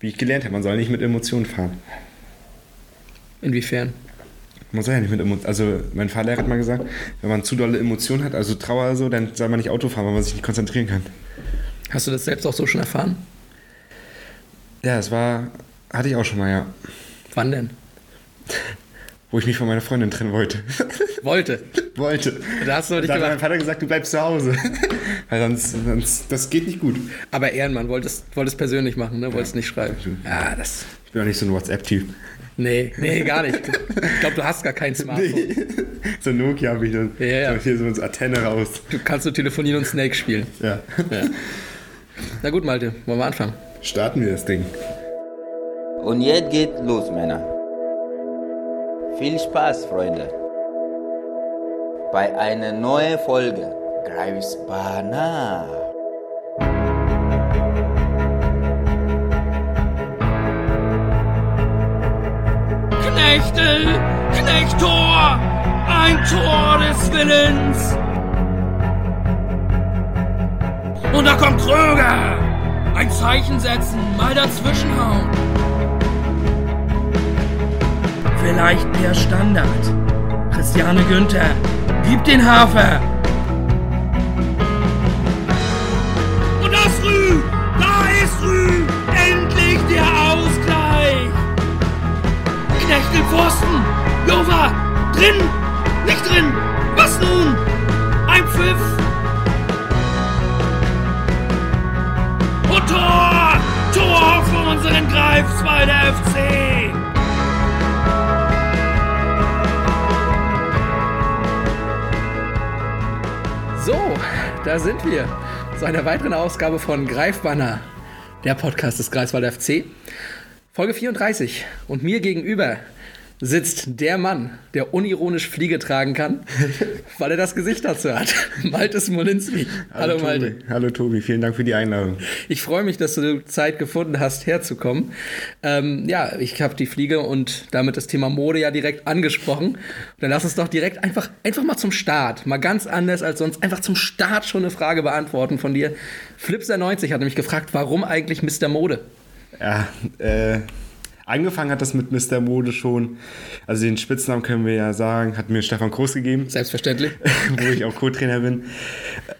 wie ich gelernt habe, man soll nicht mit Emotionen fahren. Inwiefern? Man soll ja nicht mit Emotionen. Also, mein Fahrlehrer hat mal gesagt, wenn man zu dolle Emotionen hat, also Trauer so, dann soll man nicht Auto fahren, weil man sich nicht konzentrieren kann. Hast du das selbst auch so schon erfahren? Ja, es war. Hatte ich auch schon mal, ja. Wann denn? Wo ich mich von meiner Freundin trennen wollte. Wollte. wollte. Da hast du nicht Da hat mein gemacht. Vater gesagt, du bleibst zu Hause. Weil sonst, sonst. Das geht nicht gut. Aber Ehrenmann, wolltest, wolltest persönlich machen, ne? Wolltest nicht schreiben. Ja, das. Ich bin auch nicht so ein WhatsApp-Typ. Nee, nee, gar nicht. Ich glaube, du hast gar kein Smartphone. so ein Nokia habe ich dann. Ja, ja. So hier so eine Antenne raus. Du kannst nur telefonieren und Snake spielen. Ja. Ja. Na gut, Malte, wollen wir anfangen? Starten wir das Ding. Und jetzt geht los, Männer. Viel Spaß, Freunde. Bei einer neuen Folge Greifsbana. Knechtel, Knechtor, ein Tor des Willens. Und da kommt Kröger. Ein Zeichen setzen, mal dazwischenhauen. Vielleicht der Standard. Christiane Günther, gib den Hafer. Endlich der Ausgleich. Knechtel Pfosten! Jova! Drin! Nicht drin! Was nun? Ein Pfiff! Und Tor! Tor für unseren Greifswalder FC! So, da sind wir. Zu einer weiteren Ausgabe von Greifbanner, der Podcast des Greifswalder FC. Folge 34. Und mir gegenüber sitzt der Mann, der unironisch Fliege tragen kann, weil er das Gesicht dazu hat. Malte Smolinski. Hallo, Malte. Tobi. Hallo Tobi, vielen Dank für die Einladung. Ich freue mich, dass du Zeit gefunden hast, herzukommen. Ähm, ja, ich habe die Fliege und damit das Thema Mode ja direkt angesprochen. Dann lass uns doch direkt einfach, einfach mal zum Start, mal ganz anders als sonst, einfach zum Start schon eine Frage beantworten von dir. Flipser90 hat nämlich gefragt, warum eigentlich Mr. Mode? Ja, äh, angefangen hat das mit Mr. Mode schon. Also den Spitznamen können wir ja sagen, hat mir Stefan Groß gegeben, Selbstverständlich. wo ich auch Co-Trainer bin.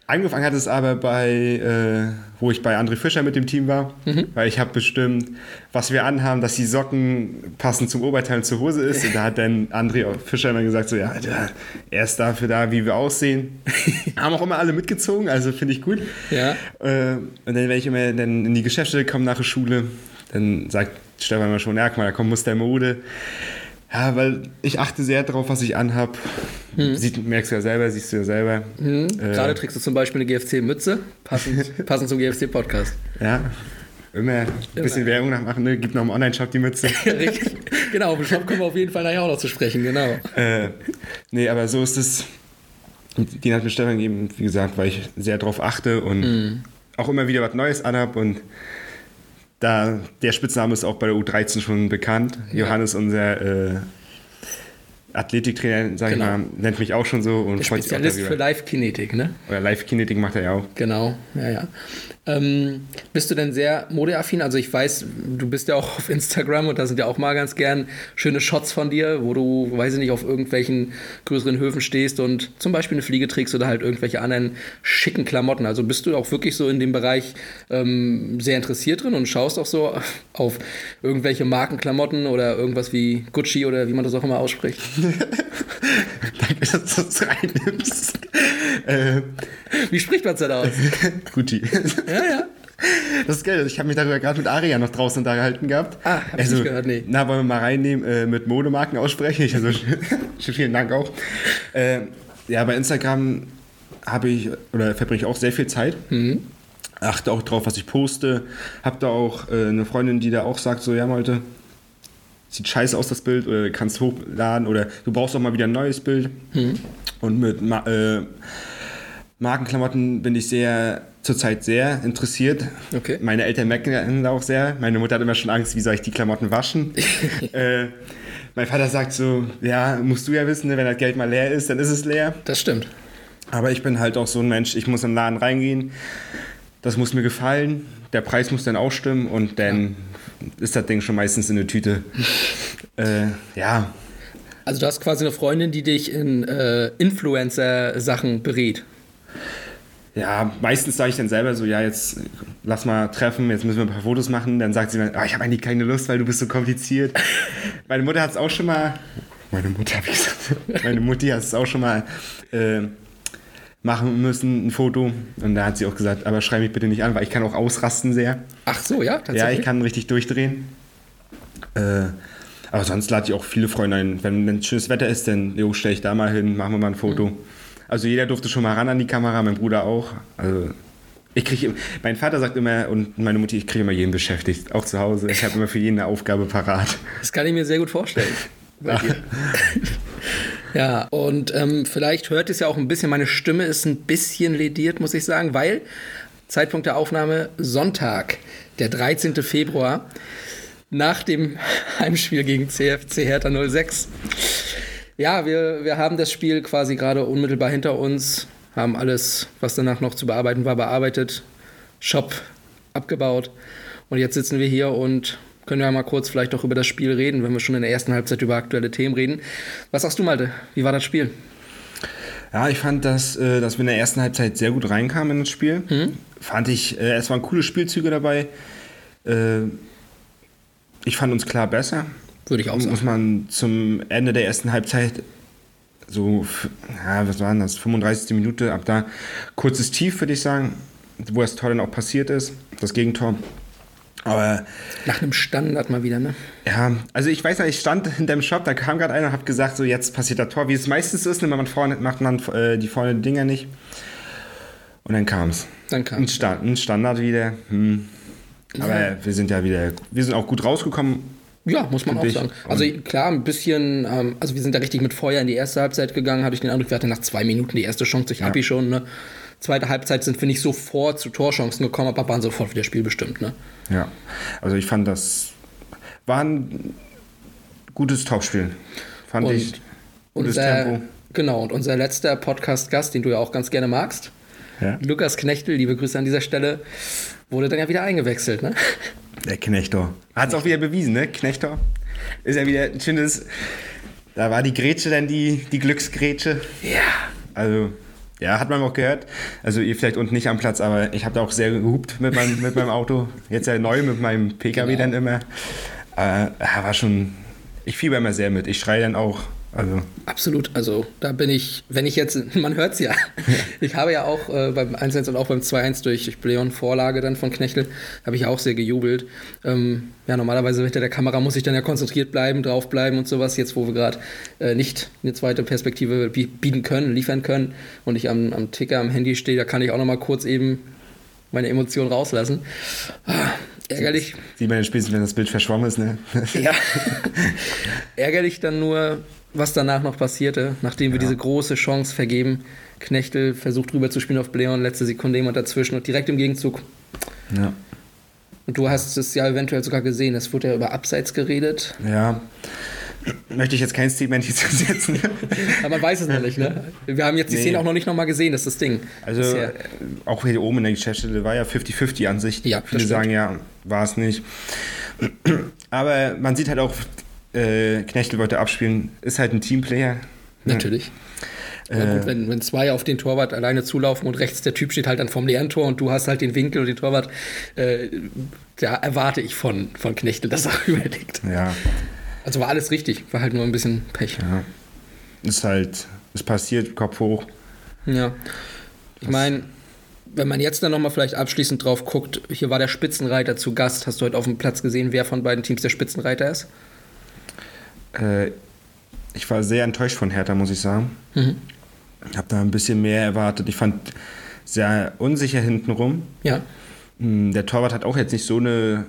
Angefangen hat es aber bei, äh, wo ich bei André Fischer mit dem Team war, weil ich habe bestimmt, was wir anhaben, dass die Socken passend zum Oberteil und zur Hose ist. Und da hat dann André Fischer immer gesagt, so ja, Alter, er ist dafür da, wie wir aussehen. Haben auch immer alle mitgezogen, also finde ich gut. Ja. Äh, und dann, wenn ich immer dann in die Geschäfte komme nach der Schule, dann sagt Stefan immer schon, ja, guck mal, da kommt Muster Mode. Ja, weil ich achte sehr darauf, was ich anhab. Sieht, merkst du ja selber, siehst du ja selber. Äh, Gerade trägst du zum Beispiel eine GFC-Mütze, passend, passend zum GFC-Podcast. Ja, immer ein bisschen Werbung nachmachen, ne? Gibt noch im Online-Shop die Mütze. Richtig. Genau, im Shop kommen wir auf jeden Fall nachher auch noch zu sprechen, genau. äh, nee, aber so ist es. Den hat mir Stefan gegeben, wie gesagt, weil ich sehr darauf achte und auch immer wieder was Neues anhab und da der Spitzname ist auch bei der U13 schon bekannt. Johannes, unser äh, Athletiktrainer, sag Genau. ich mal, nennt mich auch schon so und Der freut sich auch Spezialist für. Live-Kinetik, ne? Oder Live-Kinetik macht er ja auch. Genau, ja, ja. Ähm, bist du denn sehr modeaffin? Also ich weiß, du bist ja auch auf Instagram und da sind ja auch mal ganz gern schöne Shots von dir, wo du, weiß ich nicht, auf irgendwelchen größeren Höfen stehst und zum Beispiel eine Fliege trägst oder halt irgendwelche anderen schicken Klamotten. Also bist du auch wirklich so in dem Bereich ähm, sehr interessiert drin und schaust auch so auf irgendwelche Markenklamotten oder irgendwas wie Gucci oder wie man das auch immer ausspricht? Danke, dass du das reinnimmst. äh, Wie spricht man es denn aus? Guti. Ja, ja. Das ist geil. Ich habe mich darüber gerade mit Aria noch draußen unterhalten gehabt. Ah, hab ich nicht gehört, nee. Na, wollen wir mal reinnehmen, äh, mit Modemarken aussprechen. Ich, also, vielen Dank auch. Äh, ja, bei Instagram habe ich, oder verbringe ich auch sehr viel Zeit. Mhm. Achte auch drauf, was ich poste. Hab da auch äh, eine Freundin, die da auch sagt, so, ja, Malte, sieht scheiße aus, das Bild, oder kannst hochladen, oder du brauchst auch mal wieder ein neues Bild. Mhm. Und mit äh, Markenklamotten bin ich sehr zurzeit sehr interessiert. Okay. Meine Eltern merken auch sehr. Meine Mutter hat immer schon Angst, wie soll ich die Klamotten waschen. äh, mein Vater sagt so, ja, musst du ja wissen, ne, wenn das Geld mal leer ist, dann ist es leer. Das stimmt. Aber ich bin halt auch so ein Mensch, ich muss in den Laden reingehen, das muss mir gefallen, der Preis muss dann auch stimmen und dann ist das Ding schon meistens in der Tüte. äh, ja, Also du hast quasi eine Freundin, die dich in äh, Influencer-Sachen berät. Ja, meistens sage ich dann selber so, ja, jetzt lass mal treffen, jetzt müssen wir ein paar Fotos machen. Dann sagt sie mir, ah, ich habe eigentlich keine Lust, weil du bist so kompliziert. Meine Mutter hat es auch schon mal, meine Mutter ich gesagt, meine Mutti hat es auch schon mal äh, machen müssen, ein Foto. Und da hat sie auch gesagt, aber schreib mich bitte nicht an, weil ich kann auch ausrasten sehr. Ach so, ja, tatsächlich. Ja, ich kann richtig durchdrehen. Äh, aber sonst lade ich auch viele Freunde ein. Wenn, schönes Wetter ist, dann jo, stelle ich da mal hin, machen wir mal ein Foto. Also jeder durfte schon mal ran an die Kamera, mein Bruder auch. Also ich kriege, mein Vater sagt immer und meine Mutti, ich kriege immer jeden beschäftigt, auch zu Hause. Ich habe immer für jeden eine Aufgabe parat. Das kann ich mir sehr gut vorstellen. ja, und ähm, vielleicht hört es ja auch ein bisschen, meine Stimme ist ein bisschen lediert, muss ich sagen, weil Zeitpunkt der Aufnahme Sonntag, der 13. Februar, nach dem Heimspiel gegen CFC Hertha 06. Ja, wir, wir haben das Spiel quasi gerade unmittelbar hinter uns, haben alles, was danach noch zu bearbeiten war, bearbeitet, Shop abgebaut. Und jetzt sitzen wir hier und können ja mal kurz vielleicht auch über das Spiel reden, wenn wir schon in der ersten Halbzeit über aktuelle Themen reden. Was sagst du, Malte? Wie war das Spiel? Ja, ich fand, dass, äh, dass wir in der ersten Halbzeit sehr gut reinkamen in das Spiel. Fand ich, äh, es waren coole Spielzüge dabei. Äh, ich fand uns klar besser. Würde ich auch Muss sagen. man zum Ende der ersten Halbzeit so, ja, was waren das, 35. Minute, ab da kurzes Tief, würde ich sagen, wo das Tor dann auch passiert ist, das Gegentor. Aber Nach einem Standard mal wieder, ne? ja, also ich weiß nicht, ich stand hinter dem Shop, da kam gerade einer und hab gesagt, so jetzt passiert das Tor, wie es meistens ist, ne, wenn man vorne macht man äh, die vorne Dinger nicht. Und dann kam es. Dann kam Ein, ein Standard wieder. Hm. Aber wir sind ja wieder, wir sind auch gut rausgekommen. Ja, muss man auch ich. sagen. Also klar, ein bisschen, ähm, also wir sind da richtig mit Feuer in die erste Halbzeit gegangen, hatte ich den Eindruck, wir hatten nach zwei Minuten die erste Chance durch Happy schon, ne? Zweite Halbzeit sind wir nicht sofort zu Torchancen gekommen, aber waren sofort wieder spielbestimmt, ne? Ja, also ich fand das war ein gutes Topspiel. Fand Und ich. Gutes unser, Tempo. Genau, und unser letzter Podcast-Gast, den du ja auch ganz gerne magst, Ja. Lukas Knechtel, liebe Grüße an dieser Stelle, wurde dann ja wieder eingewechselt, ne? Der Knechtor. Hat es auch wieder bewiesen, ne? Knechtor. Ist ja wieder ein schönes. Da war die Grätsche dann die, die Glücksgrätsche. Ja. Also, ja, hat man auch gehört. Also, ihr vielleicht unten nicht am Platz, aber ich habe da auch sehr gehupt mit meinem, mit meinem Auto. Jetzt ja neu mit meinem PKW Genau. dann immer. Aber ja, war schon. Ich fieber immer sehr mit. Ich schreie dann auch. Also, Absolut, also da bin ich, wenn ich jetzt, man hört es ja, ich habe ja auch äh, beim 1-1 und auch beim 2-1 durch Leon Vorlage dann von Knechtel, habe ich auch sehr gejubelt. Ähm, ja, normalerweise hinter der Kamera muss ich dann ja konzentriert bleiben, draufbleiben und sowas, jetzt wo wir gerade äh, nicht eine zweite Perspektive bi- bieten können, liefern können und ich am, am Ticker, am Handy stehe, da kann ich auch nochmal kurz eben meine Emotionen rauslassen. Ah, ärgerlich, sieht man dann spätestens, wenn das Bild verschwommen ist, ne? ja. Ärgerlich dann nur, was danach noch passierte, nachdem wir diese große Chance vergeben. Knechtel versucht rüber zu spielen auf Bleon, letzte Sekunde jemand dazwischen und direkt im Gegenzug. ja. Und du hast es ja eventuell sogar gesehen, es wurde ja über Abseits geredet. Ja. Möchte ich jetzt kein Statement hier setzen. Aber man weiß es noch nicht, ne? Wir haben jetzt die Nee. Szene auch noch nicht nochmal gesehen, das ist das Ding. Also äh, auch hier oben in der Geschäftsstelle war ja 50-50 Ansicht. Ja, das Viele sagen ja, war es nicht. Aber man sieht halt auch, äh, Knechtel wollte abspielen, ist halt ein Teamplayer. Natürlich. Ja, gut, wenn, wenn zwei auf den Torwart alleine zulaufen und rechts der Typ steht halt dann vom leeren Tor und du hast halt den Winkel und den Torwart, äh, da erwarte ich von, von Knechtel, dass er überlegt. Ja, Also war alles richtig, war halt nur ein bisschen Pech. ja. Ist halt, ist passiert, Kopf hoch. Ja. Ich meine, wenn man jetzt dann nochmal vielleicht abschließend drauf guckt, hier war der Spitzenreiter zu Gast. Hast du heute auf dem Platz gesehen, wer von beiden Teams der Spitzenreiter ist? Äh, ich war sehr enttäuscht von Hertha, muss ich sagen. Mhm. Ich habe da ein bisschen mehr erwartet. Ich fand sehr unsicher hintenrum. Ja. Hm, Der Torwart hat auch jetzt nicht so eine,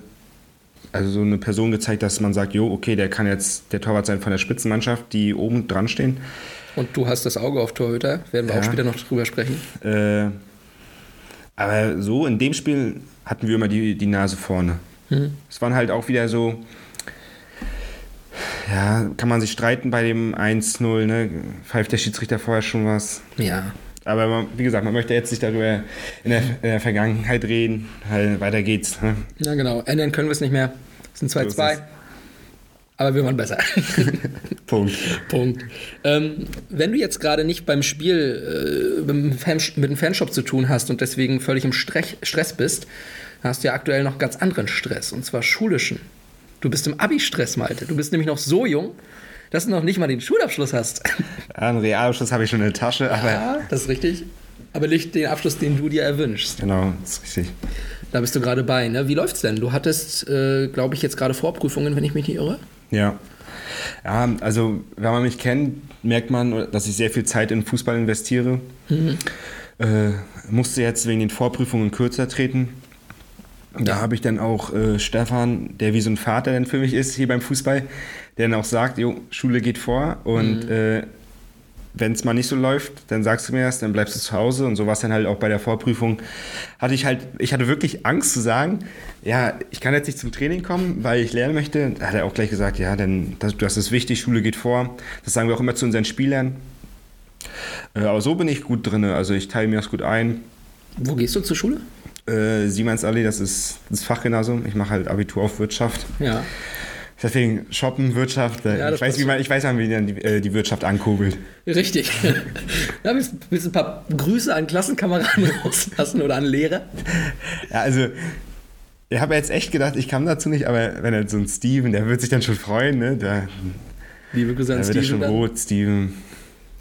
also so eine Person gezeigt, dass man sagt, jo, okay, der kann jetzt der Torwart sein von der Spitzenmannschaft, die oben dran stehen. Und du hast das Auge auf Torhüter, werden wir Ja. auch später noch drüber sprechen. Äh, aber so in dem Spiel hatten wir immer die, die Nase vorne. Mhm. Es waren halt auch wieder so, ja, kann man sich streiten bei dem 1-0, ne? Pfeift der Schiedsrichter vorher schon was. Ja. Aber man, wie gesagt, man möchte jetzt nicht darüber in der, in der Vergangenheit reden, weil weiter geht's. Ne? Ja, genau. Ändern können wir es nicht mehr. Sind So 2-2. ist es. Aber wir waren besser. Punkt. Punkt. Ähm, wenn du jetzt gerade nicht beim Spiel äh, mit, dem Fan, mit dem Fanshop zu tun hast und deswegen völlig im Strech, Stress bist, hast du ja aktuell noch ganz anderen Stress, und zwar schulischen. Du bist im Abi-Stress, Malte. Du bist nämlich noch so jung, dass du noch nicht mal den Schulabschluss hast. Ja, einen Realabschluss habe ich schon in der Tasche, aber Ja, das ist richtig. Aber nicht den Abschluss, den du dir erwünschst. genau, das ist richtig. Da bist du gerade bei. Ne? Wie läuft's denn? Du hattest, äh, glaube ich, jetzt gerade Vorprüfungen, wenn ich mich nicht irre. Ja. Ja, also wenn man mich kennt, merkt man, dass ich sehr viel Zeit in Fußball investiere. Äh, musste jetzt wegen den Vorprüfungen kürzer treten. Da habe ich dann auch äh, Stefan, der wie so ein Vater dann für mich ist hier beim Fußball, der dann auch sagt, jo, Schule geht vor und äh, wenn es mal nicht so läuft, dann sagst du mir das, dann bleibst du zu Hause und so war es dann halt auch bei der Vorprüfung. Hatte ich halt, ich hatte wirklich Angst zu sagen, ja, ich kann jetzt nicht zum Training kommen, weil ich lernen möchte. Da hat er auch gleich gesagt, ja, denn das, das ist wichtig, Schule geht vor. Das sagen wir auch immer zu unseren Spielern. Äh, aber so bin ich gut drin, also ich teile mir das gut ein. Wo gehst du zur Schule? Äh, Siemens-Allee, das ist das Fachgymnasium. Ich mache halt Abitur auf Wirtschaft. Ja. Deswegen Shoppen, Wirtschaft. Ja, ich, weiß, wie man, ich weiß, wie man die, äh, die Wirtschaft ankurbelt. Richtig. ja, willst, du ein paar Grüße an Klassenkameraden rauslassen oder an Lehrer? Ja, also, ich habe jetzt echt gedacht, ich kam dazu nicht, aber wenn er so ein Steven, der wird sich dann schon freuen, ne? Da, Liebe Grüße an da wird er Steven. schon rot, Steven.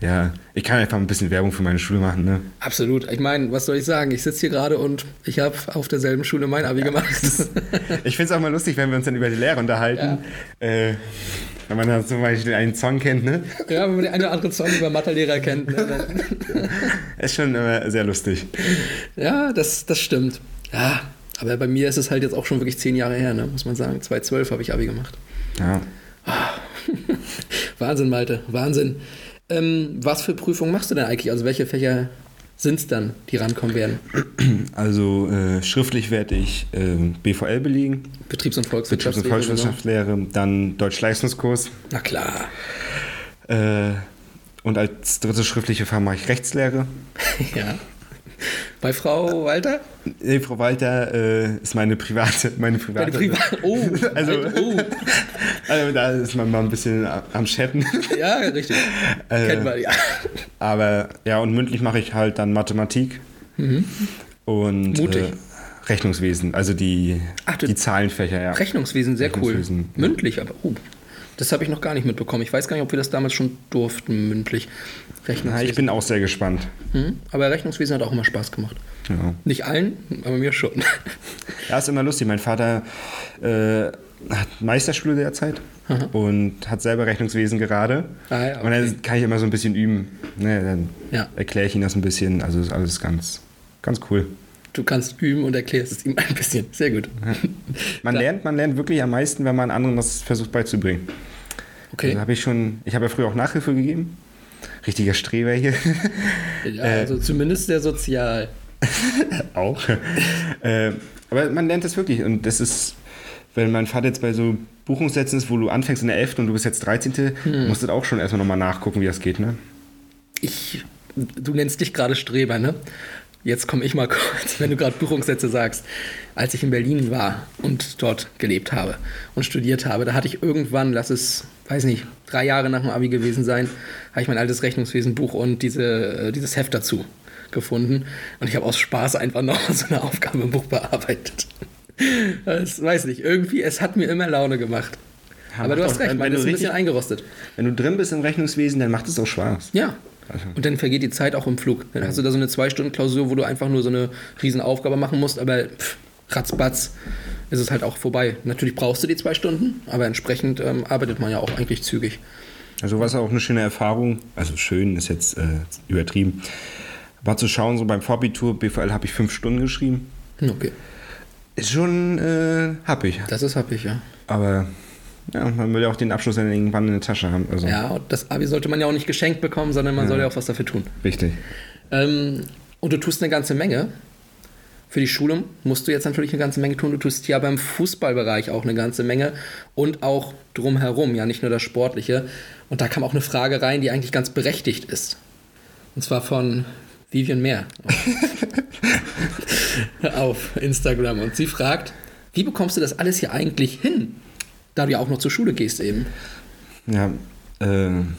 Ja, ich kann einfach ein bisschen Werbung für meine Schule machen, ne? Absolut. Ich meine, was soll ich sagen? Ich sitze hier gerade und ich habe auf derselben Schule mein Abi gemacht. Ich finde es auch mal lustig, wenn wir uns dann über die Lehre unterhalten. Äh, wenn man dann zum Beispiel einen Song kennt, ne? ja, wenn man den einen oder anderen Song über Mathelehrer kennt. Ne? Ist schon immer sehr lustig. Ja, das, das stimmt. Ja, aber bei mir ist es halt jetzt auch schon wirklich zehn Jahre her, ne? muss man sagen. 2012 habe ich Abi gemacht. Ja. Wahnsinn, Malte, Wahnsinn. Ähm, was für Prüfungen machst du denn eigentlich? Also welche Fächer sind es dann, die rankommen werden? Also äh, schriftlich werde ich äh, BVL belegen, Betriebs- und Betriebs- Volkswirtschaftslehre. und Volkswirtschaftslehre, dann Deutsch-Leistungskurs Genau. Na klar. äh, und als dritte schriftliche Fach mache ich Rechtslehre. ja. Bei Frau Walter? Nee, Frau Walter äh, ist meine private, meine private. Privat. Oh, Also- oh. Also da ist man mal ein bisschen am Chatten. Ja, richtig. Äh, Kennen wir, ja. Aber ja, und mündlich mache ich halt dann Mathematik und Mhm. Mutig. Äh, Rechnungswesen, also die, Ach, die Zahlenfächer, ja. Rechnungswesen, sehr Rechnungswesen, cool. Mündlich, aber oh, das habe ich noch gar nicht mitbekommen. Ich weiß gar nicht, ob wir das damals schon durften, mündlich. Rechnungswesen. ich bin auch sehr gespannt. Mhm. Aber Rechnungswesen hat auch immer Spaß gemacht. Ja. Nicht allen, aber mir schon. Ja, ist immer lustig. Mein Vater äh, hat Meisterschule derzeit und hat selber Rechnungswesen gerade. Ah, ja, Und dann kann ich immer so ein bisschen üben. Ne, dann Ja. erkläre ich ihm das ein bisschen. Also ist alles ganz, ganz cool. Du kannst üben und erklärst es ihm ein bisschen. Sehr gut. Man lernt, man lernt wirklich am meisten, wenn man anderen das versucht beizubringen. Okay. Also habe ich schon, ich habe ja früher auch Nachhilfe gegeben. Richtiger Streber hier. Ja, Äh. also zumindest sehr sozial. auch. äh, aber man lernt das wirklich. Und das ist, wenn mein Vater jetzt bei so Buchungssätzen ist, wo du anfängst in der 11. und du bist jetzt 13., Hm. musst du auch schon erstmal nochmal nachgucken, wie das geht, ne? Ich, du nennst dich gerade Streber, ne? Jetzt komme ich mal kurz, wenn du gerade Buchungssätze sagst. Als ich in Berlin war und dort gelebt habe und studiert habe, da hatte ich irgendwann, lass es, weiß nicht, drei Jahre nach dem Abi gewesen sein, habe ich mein altes Rechnungswesenbuch und diese, äh, dieses Heft dazu gefunden. Und ich habe aus Spaß einfach noch so eine Aufgabe im Buch bearbeitet. Das weiß nicht, irgendwie, es hat mir immer Laune gemacht. Ja, Aber du hast recht, du ist ein bisschen eingerostet. Wenn du drin bist im Rechnungswesen, dann macht es auch Spaß. Ja. Also- Und dann vergeht die Zeit auch im Flug. Dann hast du da so eine Zwei-Stunden-Klausur, wo du einfach nur so eine riesen Aufgabe machen musst, aber pff, ratzbatz ist es halt auch vorbei. Natürlich brauchst du die zwei Stunden, aber entsprechend ähm, arbeitet man ja auch eigentlich zügig. Also was auch eine schöne Erfahrung, also schön ist jetzt äh, übertrieben, war zu schauen, so beim Vorbitur, BVL habe ich fünf Stunden geschrieben. Okay, Ist schon äh, happig. das ist ich, ja. Aber ja, man will ja auch den Abschluss dann irgendwann in der Tasche haben. Also Ja, und das Abi sollte man ja auch nicht geschenkt bekommen, sondern man soll ja auch was dafür tun. richtig. Ähm, und du tust eine ganze Menge. Für die Schule musst du jetzt natürlich eine ganze Menge tun. Du tust ja beim Fußballbereich auch eine ganze Menge und auch drumherum, ja nicht nur das Sportliche. Und da kam auch eine Frage rein, die eigentlich ganz berechtigt ist. Und zwar von Vivian Mehr auf Instagram. Und sie fragt, wie bekommst du das alles hier eigentlich hin? Da du ja auch noch zur Schule gehst eben. Ja, ähm,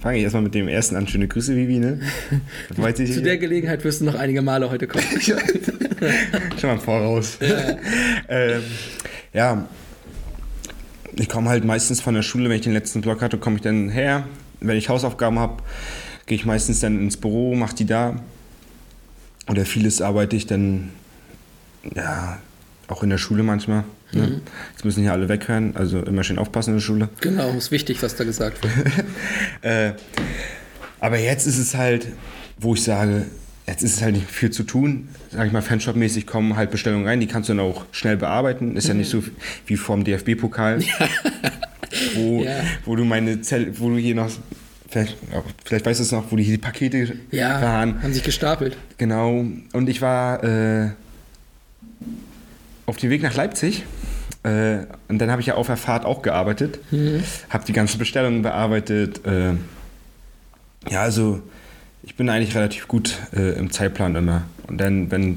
fange ich erstmal mit dem ersten an. Schöne Grüße, Vivi, ne? Weiß ich, Zu der Gelegenheit wirst du noch einige Male heute kommen. Schon mal im Voraus. Ja, ähm, ja. ich komme halt meistens von der Schule, wenn ich den letzten Block hatte, komme ich dann her. Wenn ich Hausaufgaben habe, gehe ich meistens dann ins Büro, mache die da. Oder vieles arbeite ich dann, ja, auch in der Schule manchmal. Ne? Mhm. Jetzt müssen hier alle weghören, also immer schön aufpassen in der Schule. Genau, ist wichtig, was da gesagt wird. äh, aber jetzt ist es halt, wo ich sage, jetzt ist es halt nicht viel zu tun. Sag ich mal, Fanshop-mäßig kommen halt Bestellungen rein, die kannst du dann auch schnell bearbeiten. Ist mhm. ja nicht so wie vorm DFB-Pokal, wo, ja. wo du meine Zell, wo du hier noch Vielleicht, vielleicht weißt du es noch, wo die, die Pakete ja, waren. haben sich gestapelt. Genau. Und ich war äh, auf dem Weg nach Leipzig. Äh, und dann habe ich ja auf der Fahrt auch gearbeitet. Mhm. Habe die ganzen Bestellungen bearbeitet. Äh, ja, also ich bin eigentlich relativ gut äh, im Zeitplan immer. Und dann, wenn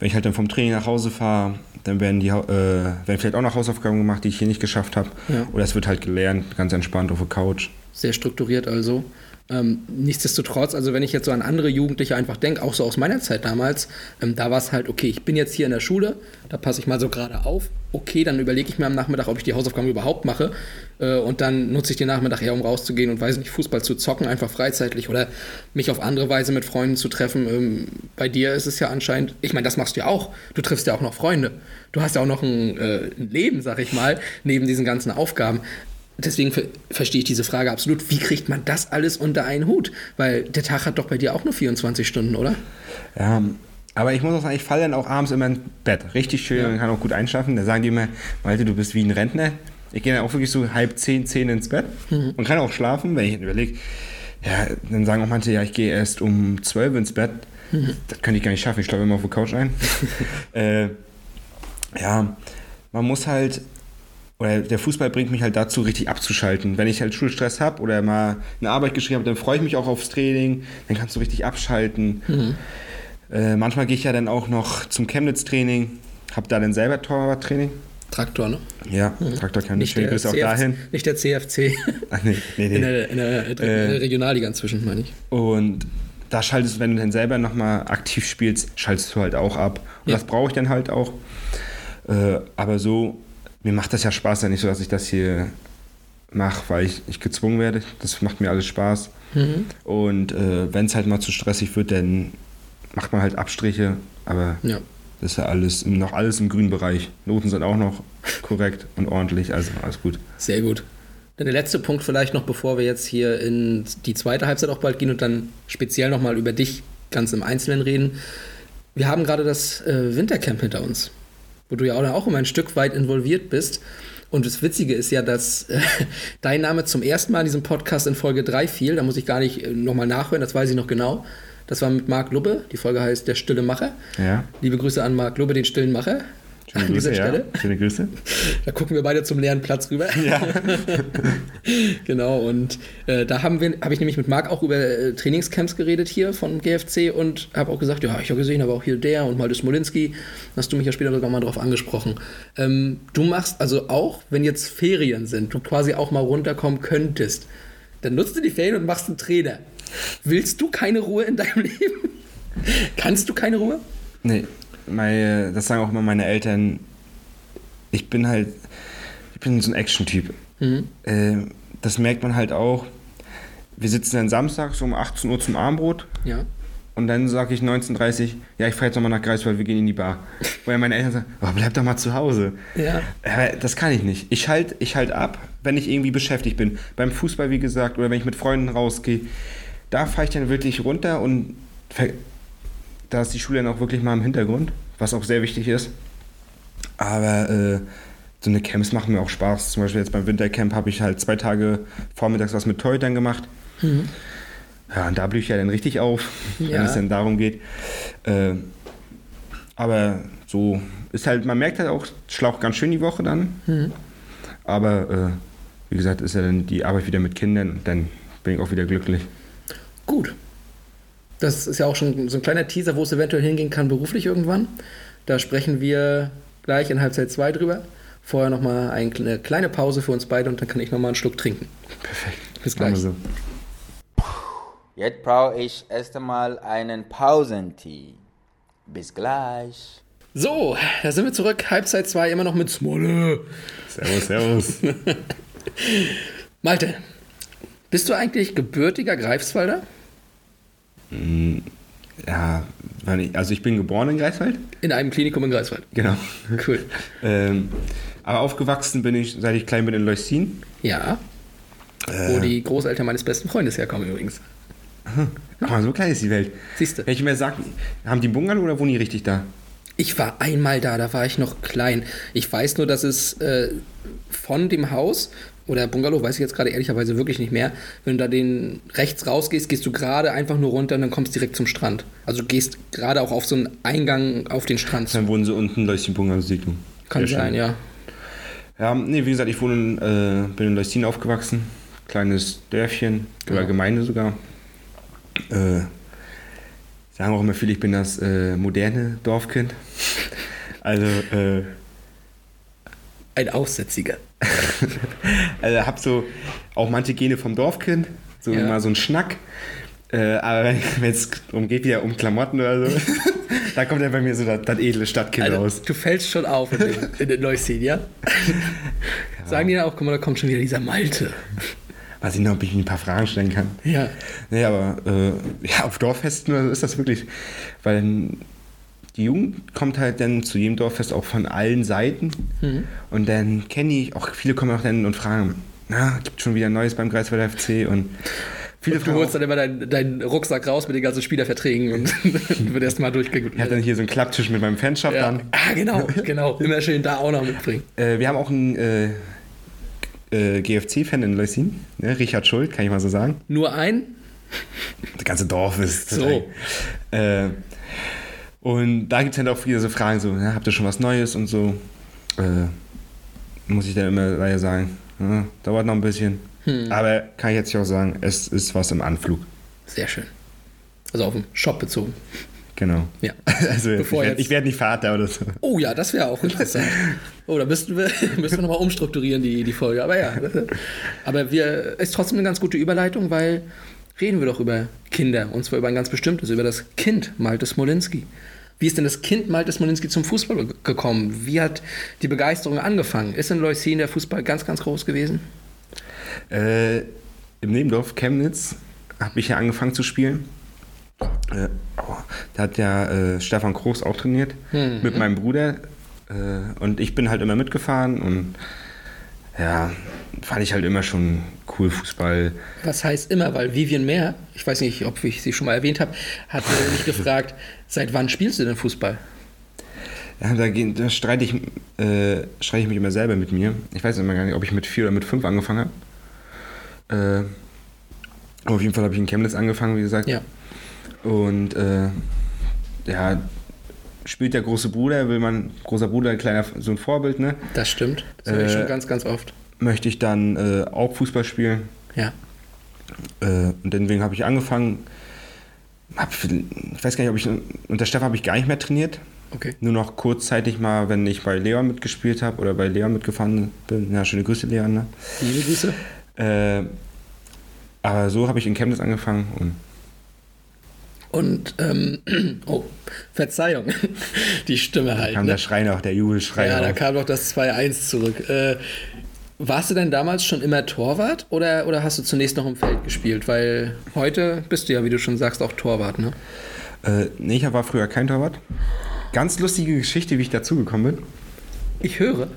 ich halt dann vom Training nach Hause fahre, dann werden, die, äh, werden vielleicht auch noch Hausaufgaben gemacht, die ich hier nicht geschafft habe. Ja. Oder es wird halt gelernt, ganz entspannt auf der Couch. Sehr strukturiert also. Ähm, nichtsdestotrotz, also wenn ich jetzt so an andere Jugendliche einfach denke, auch so aus meiner Zeit damals, ähm, da war es halt, okay, ich bin jetzt hier in der Schule, da passe ich mal so gerade auf, okay, dann überlege ich mir am Nachmittag, ob ich die Hausaufgaben überhaupt mache. Äh, und dann nutze ich den Nachmittag eher, um rauszugehen und weiß nicht, Fußball zu zocken, einfach freizeitlich oder mich auf andere Weise mit Freunden zu treffen. Ähm, bei dir ist es ja anscheinend, ich meine, das machst du ja auch, du triffst ja auch noch Freunde, du hast ja auch noch ein, äh, ein Leben, sag ich mal, neben diesen ganzen Aufgaben deswegen ver verstehe ich diese Frage absolut. Wie kriegt man das alles unter einen Hut? Weil der Tag hat doch bei dir auch nur 24 Stunden, oder? Ja, aber ich muss auch sagen, ich falle dann auch abends immer ins Bett. Richtig schön ja. und kann auch gut einschlafen. Da sagen die immer, Malte, du bist wie ein Rentner. Ich gehe dann auch wirklich so halb zehn, zehn ins Bett mhm. und kann auch schlafen, wenn ich überlege. Ja, dann sagen auch manche, ja, ich gehe erst um zwölf ins Bett. Mhm. Das könnte ich gar nicht schaffen. Ich schlafe immer auf der Couch ein. äh, ja, man muss halt oder der Fußball bringt mich halt dazu, richtig abzuschalten. Wenn ich halt Schulstress habe oder mal eine Arbeit geschrieben habe, dann freue ich mich auch aufs Training, dann kannst du richtig abschalten. Mhm. Äh, manchmal gehe ich ja dann auch noch zum Chemnitz-Training, habe da dann selber Torwarttraining. Traktor, ne? Ja, mhm. Traktor kann nicht. Schöne Grüße auch dahin. Nicht der CFC. Ach, nee, nee, nee. In der, in der, in der äh, Regionalliga inzwischen, meine ich. Und da schaltest du, wenn du dann selber nochmal aktiv spielst, schaltest du halt auch ab. Und ja. das brauche ich dann halt auch. Äh, aber so mir macht das ja Spaß, ja nicht so, dass ich das hier mache, weil ich, ich gezwungen werde. Das macht mir alles Spaß. Mhm. Und äh, wenn es halt mal zu stressig wird, dann macht man halt Abstriche. Aber ja. das ist ja alles noch alles im grünen Bereich. Noten sind auch noch korrekt und ordentlich, also alles gut. Sehr gut. Dann der letzte Punkt vielleicht noch, bevor wir jetzt hier in die zweite Halbzeit auch bald gehen und dann speziell nochmal über dich ganz im Einzelnen reden. Wir haben gerade das äh, Wintercamp hinter uns wo du ja auch immer ein Stück weit involviert bist. Und das Witzige ist ja, dass äh, dein Name zum ersten Mal in diesem Podcast in Folge 3 fiel. Da muss ich gar nicht äh, nochmal nachhören, das weiß ich noch genau. Das war mit Marc Lubbe. Die Folge heißt Der stille Macher. Ja. Liebe Grüße an Marc Lubbe, den stillen Macher. Schöne Grüße, ja. Schöne Grüße. Da gucken wir beide zum leeren Platz rüber. Ja. genau, und äh, da haben wir, habe ich nämlich mit Marc auch über äh, Trainingscamps geredet hier von GFC und habe auch gesagt, ja, ich habe gesehen, aber auch hier der und mal das Smolinski. Hast du mich ja später sogar mal drauf angesprochen. Ähm, du machst also auch, wenn jetzt Ferien sind, du quasi auch mal runterkommen könntest, dann nutzt du die Ferien und machst einen Trainer. Willst du keine Ruhe in deinem Leben? Kannst du keine Ruhe? Nee meine, das sagen auch immer meine Eltern, ich bin halt, ich bin so ein Action-Typ. Mhm. Äh, das merkt man halt auch. Wir sitzen dann samstags um 18 Uhr zum Armbrot. Ja. Und dann sage ich 19.30 ja, ich fahre jetzt nochmal nach Greifswald, wir gehen in die Bar. Weil meine Eltern sagen, oh, bleib doch mal zu Hause. Ja. Aber das kann ich nicht. Ich halte ich halt ab, wenn ich irgendwie beschäftigt bin. Beim Fußball, wie gesagt, oder wenn ich mit Freunden rausgehe. Da fahre ich dann wirklich runter und da ist die Schule dann auch wirklich mal im Hintergrund, was auch sehr wichtig ist. Aber äh, so eine Camps machen mir auch Spaß. Zum Beispiel jetzt beim Wintercamp habe ich halt zwei Tage vormittags was mit Torhütern gemacht. Mhm. Ja, und da blühe ich ja dann richtig auf, ja. wenn es dann darum geht. Äh, aber so ist halt, man merkt halt auch, schlaucht ganz schön die Woche dann. Mhm. Aber äh, wie gesagt, ist ja dann die Arbeit wieder mit Kindern und dann bin ich auch wieder glücklich. Gut, das ist ja auch schon so ein kleiner Teaser, wo es eventuell hingehen kann beruflich irgendwann. Da sprechen wir gleich in Halbzeit 2 drüber. Vorher nochmal eine kleine Pause für uns beide und dann kann ich nochmal einen Schluck trinken. Perfekt. Bis gleich. wir so. Jetzt brauche ich erst einmal einen Pausentee. Bis gleich. So, da sind wir zurück. Halbzeit 2 immer noch mit Smolle. Servus, servus. Malte, bist du eigentlich gebürtiger Greifswalder? Ja, weil ich- also ich bin geboren in Greifswald. In einem Klinikum in Greifswald. Genau. Cool. ähm, aber aufgewachsen bin ich, seit ich klein bin, in Leucin. Ja. Wo die Großeltern meines besten Freundes herkommen übrigens. Mal, so klein ist die Welt. Siehste. Wenn ich mir sage, haben die Bungalow oder wohnen die richtig da? Ich war einmal da, da war ich noch klein. Ich weiß nur, dass es äh, von dem Haus oder Bungalow, weiß ich jetzt gerade ehrlicherweise wirklich nicht mehr, wenn du da den rechts rausgehst, gehst du gerade einfach nur runter und dann kommst direkt zum Strand. Also du gehst gerade auch auf so einen Eingang auf den Strand. Dann wohnen sie unten in Leucin Bungalow Siedlung. Kann Sehr sein, schön. ja. Ja, nee, wie gesagt, ich wohne in, äh, bin in Leucin aufgewachsen. Kleines Dörfchen, oder Ja. Gemeinde sogar. Äh, sagen auch immer viele, ich bin das äh, moderne Dorfkind. Also, äh, Ein Aussätziger. also hab so auch manche Gene vom Dorfkind, so Ja. mal so ein Schnack. Äh, aber wenn es darum geht, wieder um Klamotten oder so, da kommt ja bei mir so das, das edle Stadtkind Also, raus. du fällst schon auf in den, in den Leucin, ja? Sagen die dann auch, guck mal, da kommt schon wieder dieser Malte. Weiß ich noch, ob ich mir ein paar Fragen stellen kann. Ja. Nee, aber äh, ja, auf Dorffesten oder so ist das wirklich, weil die Jugend kommt halt dann zu jedem Dorffest auch von allen Seiten und dann kenne ich, auch viele kommen auch dann und fragen, na, gibt schon wieder Neues beim Greifswalder FC und viele Und du holst auch, dann immer deinen, deinen Rucksack raus mit den ganzen Spielerverträgen und wird erstmal durchgeguckt. ich hatte dann hier so einen Klapptisch mit meinem Fanshop ja. dann. Ah, genau, genau. Immer schön da auch noch mitbringen. Äh, wir haben auch einen äh, äh, GFC-Fan in Leusin, ne? Richard Schuld, kann ich mal so sagen. Nur ein? Das ganze Dorf ist. So. Äh, und da gibt es halt auch viele so Fragen, so, ja, habt ihr schon was Neues und so. Äh, muss ich dann immer leider sagen, ja, dauert noch ein bisschen. Hm. Aber kann ich jetzt auch sagen, es ist was im Anflug. Sehr schön. Also auf den Shop bezogen. Genau. Ja. Also ich Bevor werde jetzt- ich werd nicht Vater oder so. Oh ja, das wäre auch interessant. Oh, da müssten wir, müssen wir nochmal umstrukturieren, die, die Folge. Aber ja. Aber wir, ist trotzdem eine ganz gute Überleitung, weil reden wir doch über Kinder. Und zwar über ein ganz bestimmtes, über das Kind Malte Smolinski. Wie ist denn das Kind Malte Smolinski zum Fußball ge- gekommen? Wie hat die Begeisterung angefangen? Ist in Leucin der Fußball ganz, ganz groß gewesen? Äh, Im Nebendorf Chemnitz habe ich ja angefangen zu spielen. Äh, oh, da hat ja äh, Stefan Kroos auch trainiert mit meinem Bruder. Äh, und ich bin halt immer mitgefahren und ja, fand ich halt immer schon cool Fußball. Was heißt immer, weil Vivian Mehr, ich weiß nicht, ob ich sie schon mal erwähnt habe, hat mich gefragt, seit wann spielst du denn Fußball? Ja, da, da streite ich, äh, streite ich mich immer selber mit mir. Ich weiß immer gar nicht, ob ich mit vier oder mit fünf angefangen habe. Äh, auf jeden Fall habe ich in Chemnitz angefangen, wie gesagt. Ja. Und äh, ja, spielt der große Bruder, will man, großer Bruder, kleiner, so ein Vorbild, ne? Das stimmt. Das höre ich Äh, schon ganz, ganz oft. Möchte ich dann äh, auch Fußball spielen. Ja. Äh, und deswegen habe ich angefangen. Hab, ich weiß gar nicht, ob ich. Unter Stefan habe ich gar nicht mehr trainiert. Okay. Nur noch kurzzeitig mal, wenn ich bei Leon mitgespielt habe oder bei Leon mitgefahren bin. Ja, schöne Grüße, Leon. Ne? Liebe Grüße. Äh, aber so habe ich in Chemnitz angefangen und Und, ähm, oh, Verzeihung, die Stimme halt. kam Ne? der Schrei noch, der Jubelschrei. Ja, da auf. kam doch das 2-1 zurück. Äh, warst du denn damals schon immer Torwart oder, oder hast du zunächst noch im Feld gespielt? Weil heute bist du ja, wie du schon sagst, auch Torwart, ne? Äh, nee, ich war früher kein Torwart. Ganz lustige Geschichte, wie ich dazugekommen bin. Ich höre.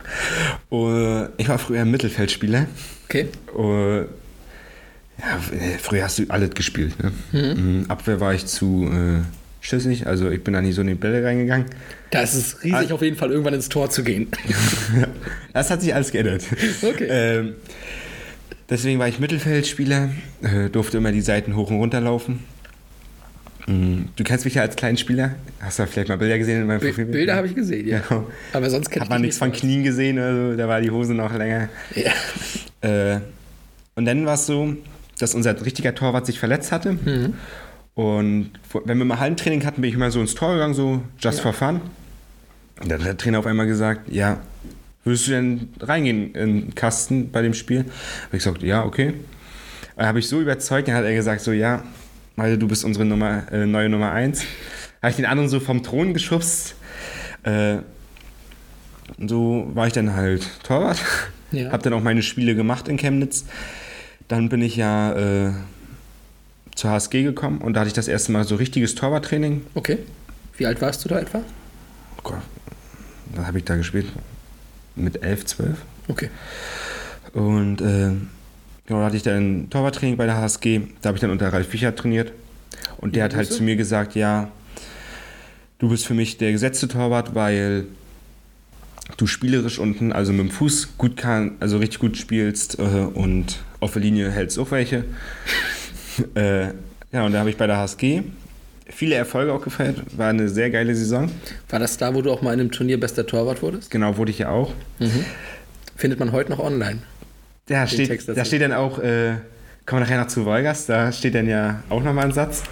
Äh, ich war früher Mittelfeldspieler. Okay. Äh, ja, früher hast du alles gespielt. Ne? Mhm. Abwehr war ich zu äh, schüssig, also ich bin da nie so in die Bälle reingegangen. Das ist riesig, Ah. auf jeden Fall irgendwann ins Tor zu gehen. Das hat sich alles geändert. Okay. Ähm, deswegen war ich Mittelfeldspieler, äh, durfte immer die Seiten hoch und runter laufen. Mm, Du kennst mich ja als kleinen Spieler. Hast du vielleicht mal Bilder gesehen in meinem Profil? Bilder habe ich gesehen, ja. Genau. Aber sonst kennt Hat man nichts von Knien gesehen, also da war die Hose noch länger. Ja. Äh, und dann war es so, dass unser richtiger Torwart sich verletzt hatte. Mhm. Und wenn wir mal Hallentraining hatten, bin ich immer so ins Tor gegangen, so just for fun. Und dann hat der Trainer auf einmal gesagt, ja, würdest du denn reingehen in den Kasten bei dem Spiel? Habe ich gesagt, ja, okay. Habe ich so überzeugt, dann hat er gesagt, so, ja, weil du bist unsere Nummer, äh, neue Nummer 1. Habe ich den anderen so vom Thron geschubst. Äh, so war ich dann halt Torwart. Ja. Habe dann auch meine Spiele gemacht in Chemnitz. Dann bin ich ja äh, zur HSG gekommen und da hatte ich das erste Mal so richtiges Torwarttraining. Okay. Wie alt warst du da etwa? Oh Gott, was habe ich da gespielt? Mit 11, 12. Okay. Und äh, genau, da hatte ich dann Torwarttraining bei der HSG. Da habe ich dann unter Ralf Wichert trainiert. Und der hat halt zu mir gesagt, ja, du bist für mich der gesetzte Torwart, weil du spielerisch unten, also mit dem Fuß gut kann, also richtig gut spielst äh, und auf der Linie hältst auch welche. äh, ja, und da habe ich bei der HSG viele Erfolge auch gefeiert. War eine sehr geile Saison. War das da, wo du auch mal in einem Turnier bester Torwart wurdest? Genau, wurde ich ja auch. Findet man heute noch online. Ja, steht, da steht dann auch, äh, kommen wir nachher noch zu Wolgast, da steht dann ja auch nochmal ein Satz.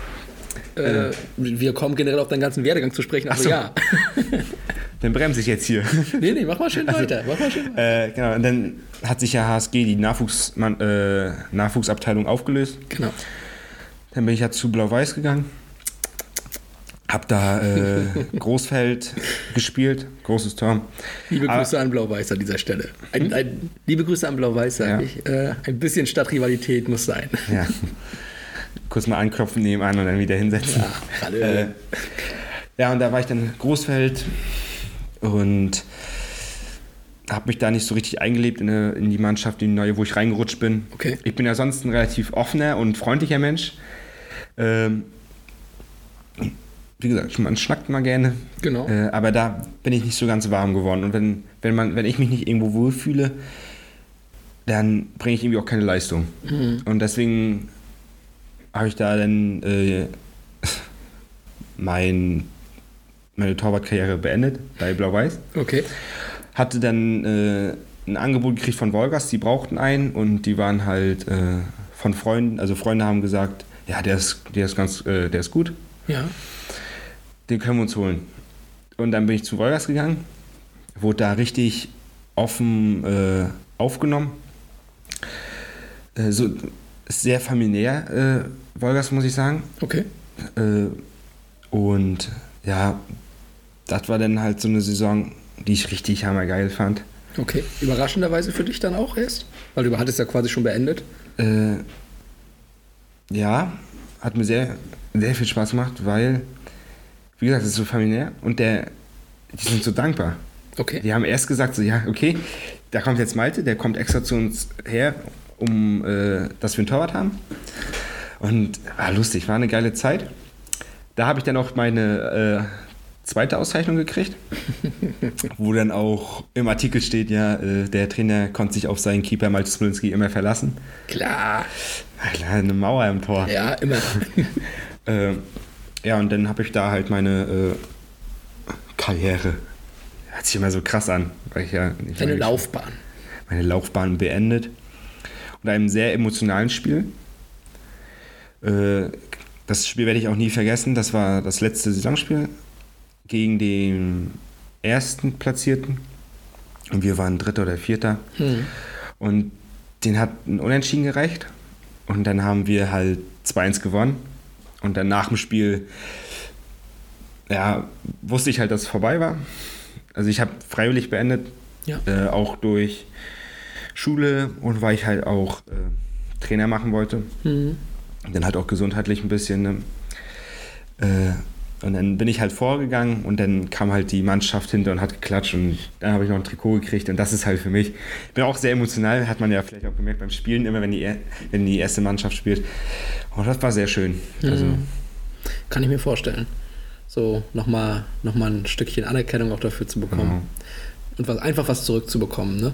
Äh, wir kommen generell auf deinen ganzen Werdegang zu sprechen, also so. ja. Dann bremse ich jetzt hier. nee, nee, mach mal schön weiter. Mach mal schön weiter. äh, genau, und dann hat sich ja HSG, die Nachwuchs, äh, Nachwuchsabteilung, aufgelöst. Genau. Dann bin ich ja zu Blau-Weiß gegangen. Hab da äh, Großfeld gespielt, großes Tor. Liebe Aber- Grüße an Blau-Weiß an dieser Stelle. Ein, ein, liebe Grüße an Blau-Weiß, sage Ja. ich. Äh, ein bisschen Stadtrivalität muss sein. Ja. Kurz mal anklopfen nebenan und dann wieder hinsetzen. Alle. Äh, ja, und da war ich dann Großfeld und habe mich da nicht so richtig eingelebt in, eine, in die Mannschaft, in die neue, wo ich reingerutscht bin. Okay. Ich bin ja sonst ein relativ offener und freundlicher Mensch. Ähm, wie gesagt, man schnackt mal gerne. Genau. Äh, aber da bin ich nicht so ganz warm geworden. Und wenn, wenn, man, wenn ich mich nicht irgendwo wohlfühle, dann bringe ich irgendwie auch keine Leistung. Und deswegen habe ich da dann äh, mein, meine Torwartkarriere beendet bei Blau-Weiß. Okay. Hatte dann äh, ein Angebot gekriegt von Wolgast, die brauchten einen und die waren halt äh, von Freunden, also Freunde haben gesagt, ja, der ist, der ist ganz, äh, der ist gut, Ja. den können wir uns holen. Und dann bin ich zu Wolgast gegangen, wurde da richtig offen äh, aufgenommen. Äh, so sehr familiär, äh, Wolgast, muss ich sagen. Okay. Und ja, das war dann halt so eine Saison, die ich richtig hammergeil fand. Okay. Überraschenderweise für dich dann auch erst? Weil du hattest ja quasi schon beendet. Äh, ja, hat mir sehr, sehr viel Spaß gemacht, weil, wie gesagt, es ist so familiär und der, die sind so dankbar. Okay. Die haben erst gesagt, so, ja, okay, da kommt jetzt Malte, der kommt extra zu uns her, um, äh, dass wir einen Torwart haben. Und war lustig, war eine geile Zeit. Da habe ich dann auch meine äh, zweite Auszeichnung gekriegt, wo dann auch im Artikel steht, ja, äh, der Trainer konnte sich auf seinen Keeper Malte Smolinski immer verlassen. Klar. Klar, eine Mauer im Tor. Ja, immer. Äh, ja, und dann habe ich da halt meine äh, Karriere. Hört sich immer so krass an, weil ich ja nicht Deine meine- Laufbahn. meine Laufbahn beendet. Und einem sehr emotionalen Spiel. Äh, das Spiel werde ich auch nie vergessen. Das war das letzte Saisonspiel gegen den ersten Platzierten. Und wir waren Dritter oder Vierter. Und den hat ein Unentschieden gereicht. Und dann haben wir halt 2-1 gewonnen. Und dann nach dem Spiel, ja, wusste ich halt, dass es vorbei war. Also ich habe freiwillig beendet, Ja. äh, auch durch Schule und weil ich halt auch äh, Trainer machen wollte. Mhm. Dann halt auch gesundheitlich ein bisschen. Ne? Äh, und dann bin ich halt vorgegangen und dann kam halt die Mannschaft hinter und hat geklatscht und dann habe ich noch ein Trikot gekriegt und das ist halt für mich. Ich bin auch sehr emotional, hat man ja vielleicht auch gemerkt beim Spielen, immer wenn die, wenn die erste Mannschaft spielt. Und das war sehr schön. Also, Kann ich mir vorstellen. So nochmal noch mal ein Stückchen Anerkennung auch dafür zu bekommen. Genau. Und was, einfach was zurückzubekommen. Ne?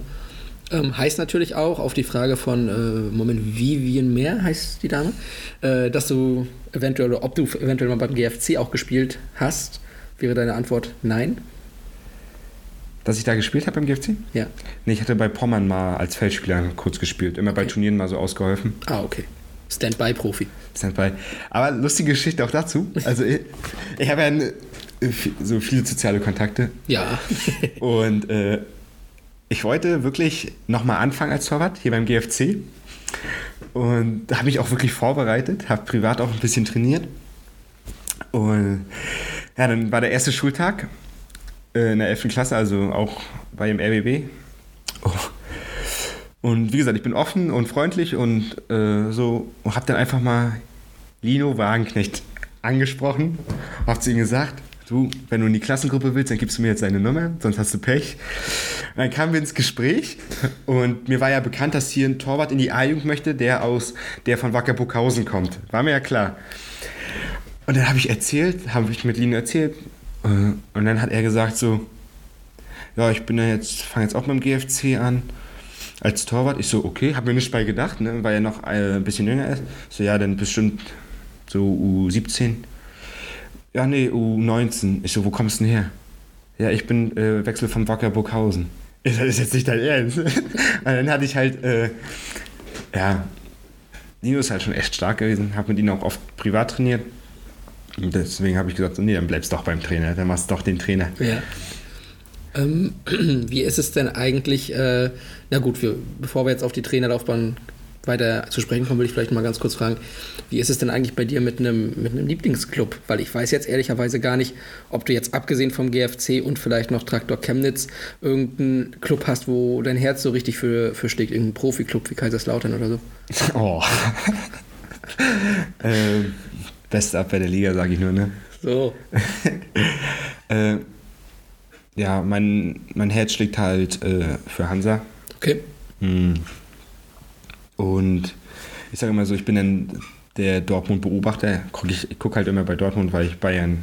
Ähm, heißt natürlich auch auf die Frage von, äh, Moment, Vivian Mehr heißt die Dame, äh, dass du eventuell, oder ob du eventuell mal beim GFC auch gespielt hast, wäre deine Antwort nein. dass ich da gespielt habe beim GFC? Ja. Nee, ich hatte bei Pommern mal als Feldspieler kurz gespielt, immer bei Okay. Turnieren mal so ausgeholfen. Ah, okay. Standby-Profi. Standby. Aber lustige Geschichte auch dazu. Also ich, ich habe ja eine, so viele soziale Kontakte Ja. und äh, ich wollte wirklich nochmal anfangen als Torwart hier beim GFC. Und da habe ich auch wirklich vorbereitet, habe privat auch ein bisschen trainiert. Und ja, dann war der erste Schultag äh, in der 11. Klasse, also auch bei dem RBB. Oh. Und wie gesagt, ich bin offen und freundlich und äh, so und habe dann einfach mal Lino Wagenknecht angesprochen, habe zu ihm gesagt, du, wenn du in die Klassengruppe willst, dann gibst du mir jetzt deine Nummer, sonst hast du Pech. Und dann kamen wir ins Gespräch und mir war ja bekannt, dass hier ein Torwart in die A-Jugend möchte, der aus, der von Wacker Burghausen kommt. War mir ja klar. Und dann habe ich erzählt, habe ich mit Lino erzählt äh, und dann hat er gesagt so, ja, ich bin ja jetzt, fange jetzt auch beim GFC an als Torwart. Ich so, okay, habe mir nicht bei gedacht, ne, weil er noch äh, ein bisschen jünger ist. So, ja, dann bestimmt so U17. Ja, nee, U19. Ich so, wo kommst du denn her? Ja, ich bin äh, Wechsel vom Wacker Burghausen. Das ist jetzt nicht dein Ernst. Und dann hatte ich halt, äh, ja, Nino ist halt schon echt stark gewesen. Habe mit ihm auch oft privat trainiert. Und deswegen habe ich gesagt, nee, dann bleibst doch beim Trainer. Dann machst du doch den Trainer. Ja. Ähm, wie ist es denn eigentlich, äh, na gut, wir, bevor wir jetzt auf die Trainerlaufbahn weiter zu sprechen kommen, will ich vielleicht mal ganz kurz fragen, wie ist es denn eigentlich bei dir mit einem, mit einem Lieblingsclub? Weil ich weiß jetzt ehrlicherweise gar nicht, ob du jetzt abgesehen vom GFC und vielleicht noch Traktor Chemnitz irgendeinen Club hast, wo dein Herz so richtig für, für schlägt, irgendein Profi-Club wie Kaiserslautern oder so. Oh. äh, beste Abwehr der Liga, sage ich nur, ne? So. äh, ja, mein, mein Herz schlägt halt äh, für Hansa. Okay. Hm. Und ich sage immer so, ich bin dann der Dortmund-Beobachter. Guck ich ich gucke halt immer bei Dortmund, weil ich Bayern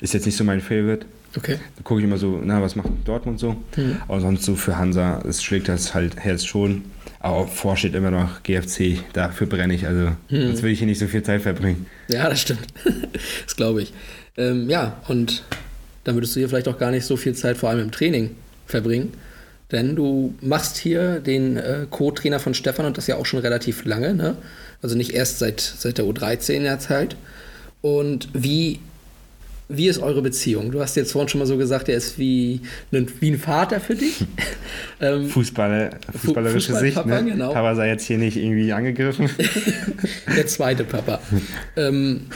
ist jetzt nicht so mein Favorite. Okay. Da gucke ich immer so, na, was macht Dortmund so? Mhm. Aber sonst so für Hansa, es schlägt das halt Herz schon. Aber vor steht immer noch GFC, dafür brenne ich. Also, Mhm. sonst will ich hier nicht so viel Zeit verbringen. Ja, das stimmt. das glaube ich. Ähm, ja, und dann würdest du hier vielleicht auch gar nicht so viel Zeit vor allem im Training verbringen. Denn du machst hier den äh, Co-Trainer von Stefan und das ja auch schon relativ lange, ne? Also nicht erst seit, seit der U13 der Zeit. Und wie, wie ist eure Beziehung? Du hast jetzt vorhin schon mal so gesagt, er ist wie ein, wie ein Vater für dich. ähm, Fußballer, fußballerische Sicht, Fußballpapa, ne? genau. Papa sei jetzt hier nicht irgendwie angegriffen. der zweite Papa. ähm,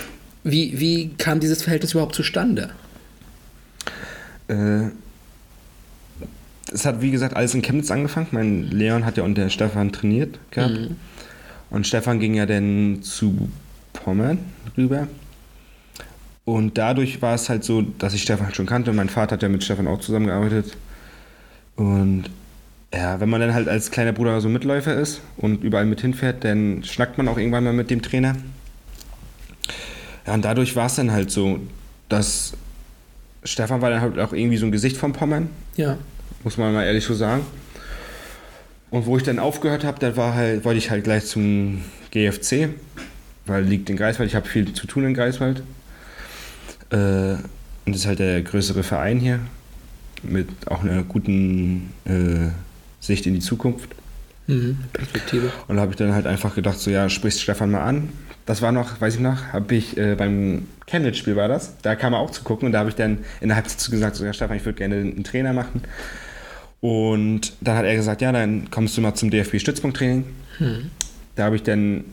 wie, wie kam dieses Verhältnis überhaupt zustande? Äh, es hat, wie gesagt, alles in Chemnitz angefangen. Mein Leon hat ja unter Stefan trainiert gehabt. Mhm. Und Stefan ging ja dann zu Pommern rüber. Und dadurch war es halt so, dass ich Stefan halt schon kannte. Mein Vater hat ja mit Stefan auch zusammengearbeitet. Und ja, wenn man dann halt als kleiner Bruder so Mitläufer ist und überall mit hinfährt, dann schnackt man auch irgendwann mal mit dem Trainer. Ja, und dadurch war es dann halt so, dass Stefan war dann halt auch irgendwie so ein Gesicht von Pommern, Ja. Muss man mal ehrlich so sagen. Und wo ich dann aufgehört habe, da war halt, wollte ich halt gleich zum GFC, weil liegt in Greifswald, ich habe viel zu tun in Greifswald. Äh, und das ist halt der größere Verein hier, mit auch einer guten äh, Sicht in die Zukunft. Mhm. Perspektive. Und da habe ich dann halt einfach gedacht, so ja, sprichst Stefan mal an. Das war noch, weiß ich noch, habe ich äh, beim Chemnitz-Spiel war das, da kam er auch zu gucken und da habe ich dann in der Halbzeit gesagt, so ja Stefan, ich würde gerne einen Trainer machen. Und dann hat er gesagt, ja, dann kommst du mal zum DFB-Stützpunkttraining. Hm. Da habe ich dann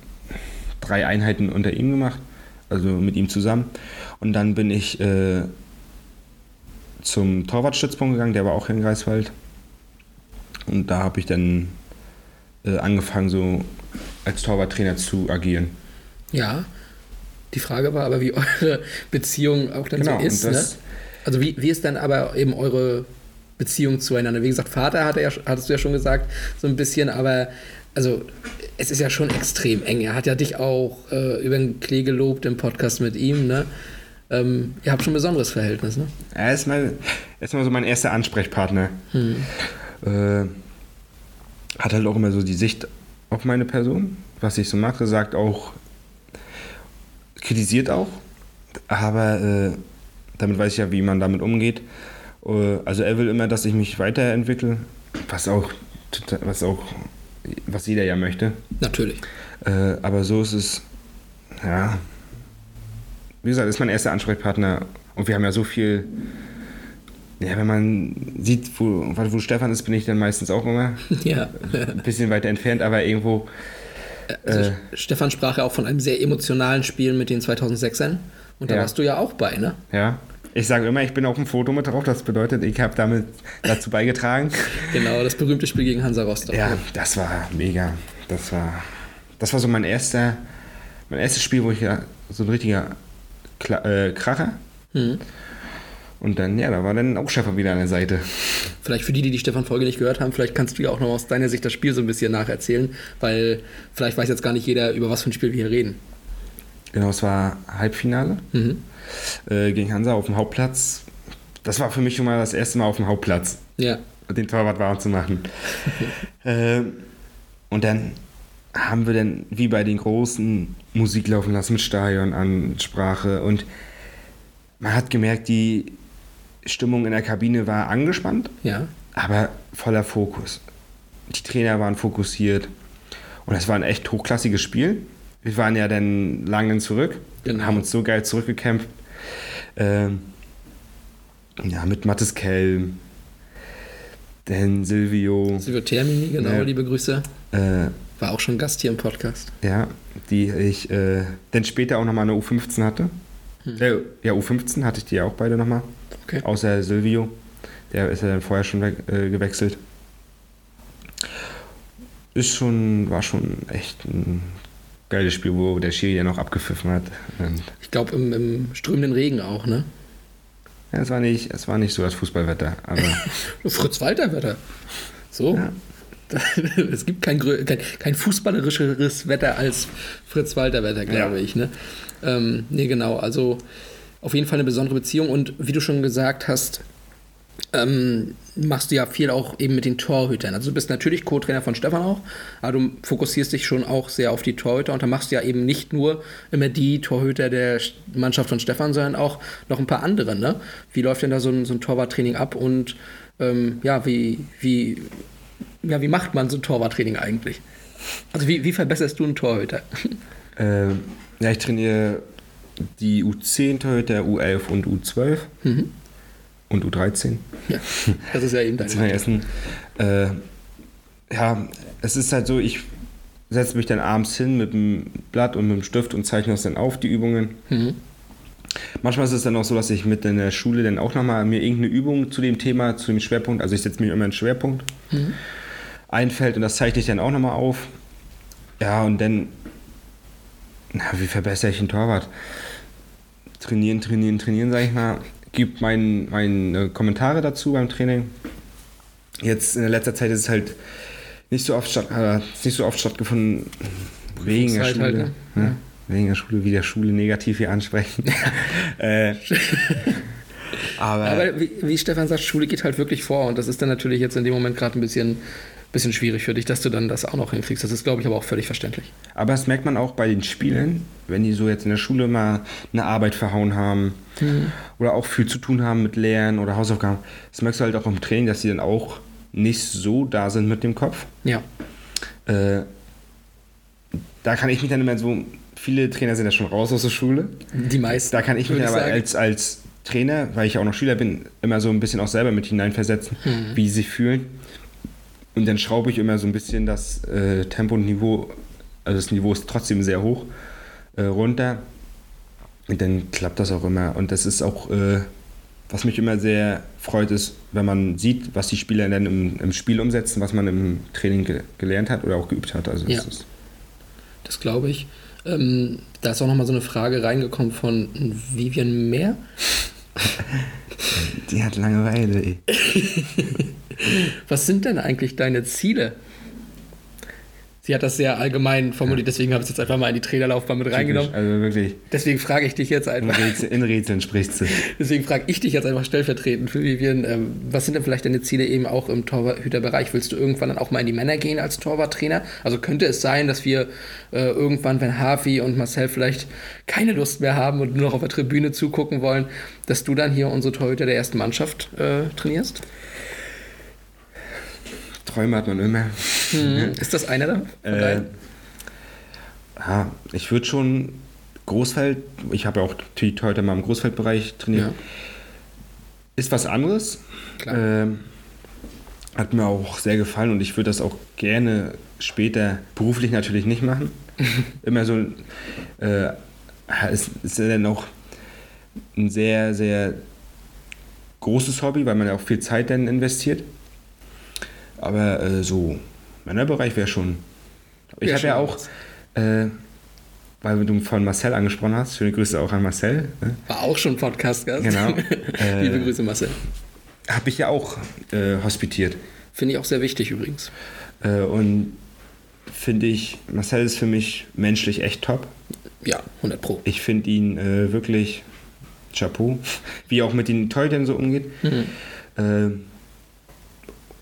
drei Einheiten unter ihm gemacht, also mit ihm zusammen. Und dann bin ich äh, zum Torwartstützpunkt gegangen, der war auch hier in Greifswald. Und da habe ich dann äh, angefangen, so als Torwarttrainer zu agieren. Ja. Die Frage war aber, wie eure Beziehung auch dann Genau, so ist. Ne? das- Also wie, wie ist dann aber eben eure Beziehung zueinander? Wie gesagt, Vater hatte ja, hattest du ja schon gesagt, so ein bisschen, aber also es ist ja schon extrem eng. Er hat ja dich auch äh, über den Klee gelobt im Podcast mit ihm, ne? Ähm, ihr habt schon ein besonderes Verhältnis, ne? Er ist mal, er ist mal so mein erster Ansprechpartner. Hm. Äh, hat halt auch immer so die Sicht auf meine Person, was ich so mache, sagt auch, kritisiert auch, aber äh, damit weiß ich ja, wie man damit umgeht. Äh, also er will immer, dass ich mich weiterentwickle, was auch, was auch, was jeder ja möchte. Natürlich. Äh, aber so ist es, ja, wie gesagt, ist mein erster Ansprechpartner und wir haben ja so viel Ja, wenn man sieht, wo, wo Stefan ist, bin ich dann meistens auch immer Ja. ein bisschen weiter entfernt, aber irgendwo. Also Äh. Stefan sprach ja auch von einem sehr emotionalen Spiel mit den 2006ern. Und da Ja. warst du ja auch bei, ne? Ja. Ich sage immer, ich bin auf dem Foto mit drauf. Das bedeutet, ich habe damit dazu beigetragen. Genau, das berühmte Spiel gegen Hansa Rostock. Ja, das war mega. Das war, das war so mein erster, mein erstes Spiel, wo ich ja so ein richtiger Kla äh, Kracher. Mhm. Und dann, ja, da war dann auch Stefan wieder an der Seite. Vielleicht für die, die die Stefan-Folge nicht gehört haben, vielleicht kannst du ja auch noch aus deiner Sicht das Spiel so ein bisschen nacherzählen, weil vielleicht weiß jetzt gar nicht jeder, über was für ein Spiel wir hier reden. Genau, es war Halbfinale Mhm. äh, gegen Hansa auf dem Hauptplatz. Das war für mich schon mal das erste Mal auf dem Hauptplatz, Ja. den Torwart warm zu machen. ähm, und dann haben wir dann, wie bei den Großen, Musik laufen lassen mit Stadionansprache und man hat gemerkt, die Stimmung in der Kabine war angespannt, Ja. aber voller Fokus. Die Trainer waren fokussiert und es war ein echt hochklassiges Spiel. Wir waren ja dann lange zurück, Genau. haben uns so geil zurückgekämpft. Ähm, ja, mit Mattes Kelm, dann Silvio, Silvio Termini, genau, Ja. liebe Grüße. äh, War auch schon Gast hier im Podcast. ja, die ich äh, dann später auch nochmal eine U15 hatte. Äh, ja, U15 hatte ich die auch beide nochmal. Okay. Außer Silvio, der ist ja dann vorher schon weg, äh, gewechselt. Ist schon, war schon echt ein geiles Spiel, wo der Schiri ja noch abgepfiffen hat. Und, Ich glaube, im, im strömenden Regen auch, ne? ja, es war nicht, es war nicht so das Fußballwetter, aber Fritz-Walter-Wetter. So. Ja. Es gibt kein, kein, kein fußballerischeres Wetter als Fritz-Walter-Wetter, glaube Ja. ich. Ne? Ähm, nee, genau. Also auf jeden Fall eine besondere Beziehung. Und wie du schon gesagt hast, ähm, machst du ja viel auch eben mit den Torhütern. Also du bist natürlich Co-Trainer von Stefan auch, aber du fokussierst dich schon auch sehr auf die Torhüter und da machst du ja eben nicht nur immer die Torhüter der Sch- Mannschaft von Stefan, sondern auch noch ein paar andere. Ne? Wie läuft denn da so ein, so ein Torwarttraining ab und ähm, ja, wie, wie, ja, wie macht man so ein Torwarttraining eigentlich? Also wie, wie verbesserst du einen Torhüter? äh, ja, ich trainiere die U10 Torhüter, U11 und U12 Mhm. Und U13. Ja, das ist ja eben dein den Essen. Äh, ja, es ist halt so, ich setze mich dann abends hin mit dem Blatt und mit dem Stift und zeichne das dann auf, die Übungen. Mhm. Manchmal ist es dann auch so, dass ich mit in der Schule dann auch nochmal mir irgendeine Übung zu dem Thema, zu dem Schwerpunkt, also ich setze mir immer einen Schwerpunkt, einfällt und das zeichne ich dann auch nochmal auf. Ja, und dann, na, wie verbessere ich einen Torwart? Trainieren, trainieren, trainieren, sage ich mal. Gibt mein, meine Kommentare dazu beim Training. Jetzt in letzter Zeit ist es halt nicht so oft, statt, äh, nicht so oft stattgefunden wegen der Schule. halt, ne? ne? Wegen der Schule, wie der Schule negativ hier ansprechen. äh, aber, Aber wie, wie Stefan sagt, Schule geht halt wirklich vor und das ist dann natürlich jetzt in dem Moment gerade ein bisschen, bisschen schwierig für dich, dass du dann das auch noch hinkriegst. Das ist, glaube ich, aber auch völlig verständlich. aber das merkt man auch bei den Spielen, wenn die so jetzt in der Schule mal eine Arbeit verhauen haben oder auch viel zu tun haben mit Lernen oder Hausaufgaben. Das merkst du halt auch im Training, dass sie dann auch nicht so da sind mit dem Kopf. Ja. Äh, da kann ich mich dann immer so, viele Trainer sind ja schon raus aus der Schule. Die meisten. Da kann ich mich aber sagen. als, als Trainer, weil ich auch noch Schüler bin, immer so ein bisschen auch selber mit hineinversetzen, wie die sich fühlen. Und dann schraube ich immer so ein bisschen das äh, Tempo und Niveau, also das Niveau ist trotzdem sehr hoch, äh, runter. Und dann klappt das auch immer. Und das ist auch, äh, was mich immer sehr freut, ist, wenn man sieht, was die Spieler dann im, im Spiel umsetzen, was man im Training ge gelernt hat oder auch geübt hat. Also Ja. das ist, Das glaube ich. Ähm, da ist auch nochmal so eine Frage reingekommen von Vivian Mehr. die hat Langeweile, ey. Was sind denn eigentlich deine Ziele? Sie hat das sehr allgemein formuliert, deswegen habe ich es jetzt einfach mal in die Trainerlaufbahn mit reingenommen. Also wirklich, Deswegen frage ich dich jetzt in einfach. Rätseln, in Rätseln spricht sie. Deswegen frage ich dich jetzt einfach stellvertretend für Vivian, ähm, was sind denn vielleicht deine Ziele eben auch im Torhüterbereich? Willst du irgendwann dann auch mal in die Männer gehen als Torwarttrainer? Also könnte es sein, dass wir äh, irgendwann, wenn Harvey und Marcel vielleicht keine Lust mehr haben und nur noch auf der Tribüne zugucken wollen, dass du dann hier unsere Torhüter der ersten Mannschaft äh, trainierst? Träume hat man immer. Hm. Ist das einer davon? Äh, ja, ich würde schon Großfeld, ich habe ja auch heute mal im Großfeldbereich trainiert. ist was anderes. Ähm, hat mir auch sehr gefallen und ich würde das auch gerne später beruflich natürlich nicht machen. Immer so äh, es ist ja dann auch ein sehr, sehr großes Hobby, weil man ja auch viel Zeit dann investiert. Aber äh, so, Männerbereich wäre schon. Ich habe ja auch, äh, weil du von Marcel angesprochen hast, schöne Grüße auch an Marcel. Ne? War auch schon Podcast-Gast. Genau. Liebe Grüße, Marcel. Habe ich ja auch äh, hospitiert. Finde ich auch sehr wichtig übrigens. Äh, und finde ich, Marcel ist für mich menschlich echt top. Ja, 100 Pro. Ich finde ihn äh, wirklich Chapeau, wie er auch mit den Torhütern so umgeht. Äh,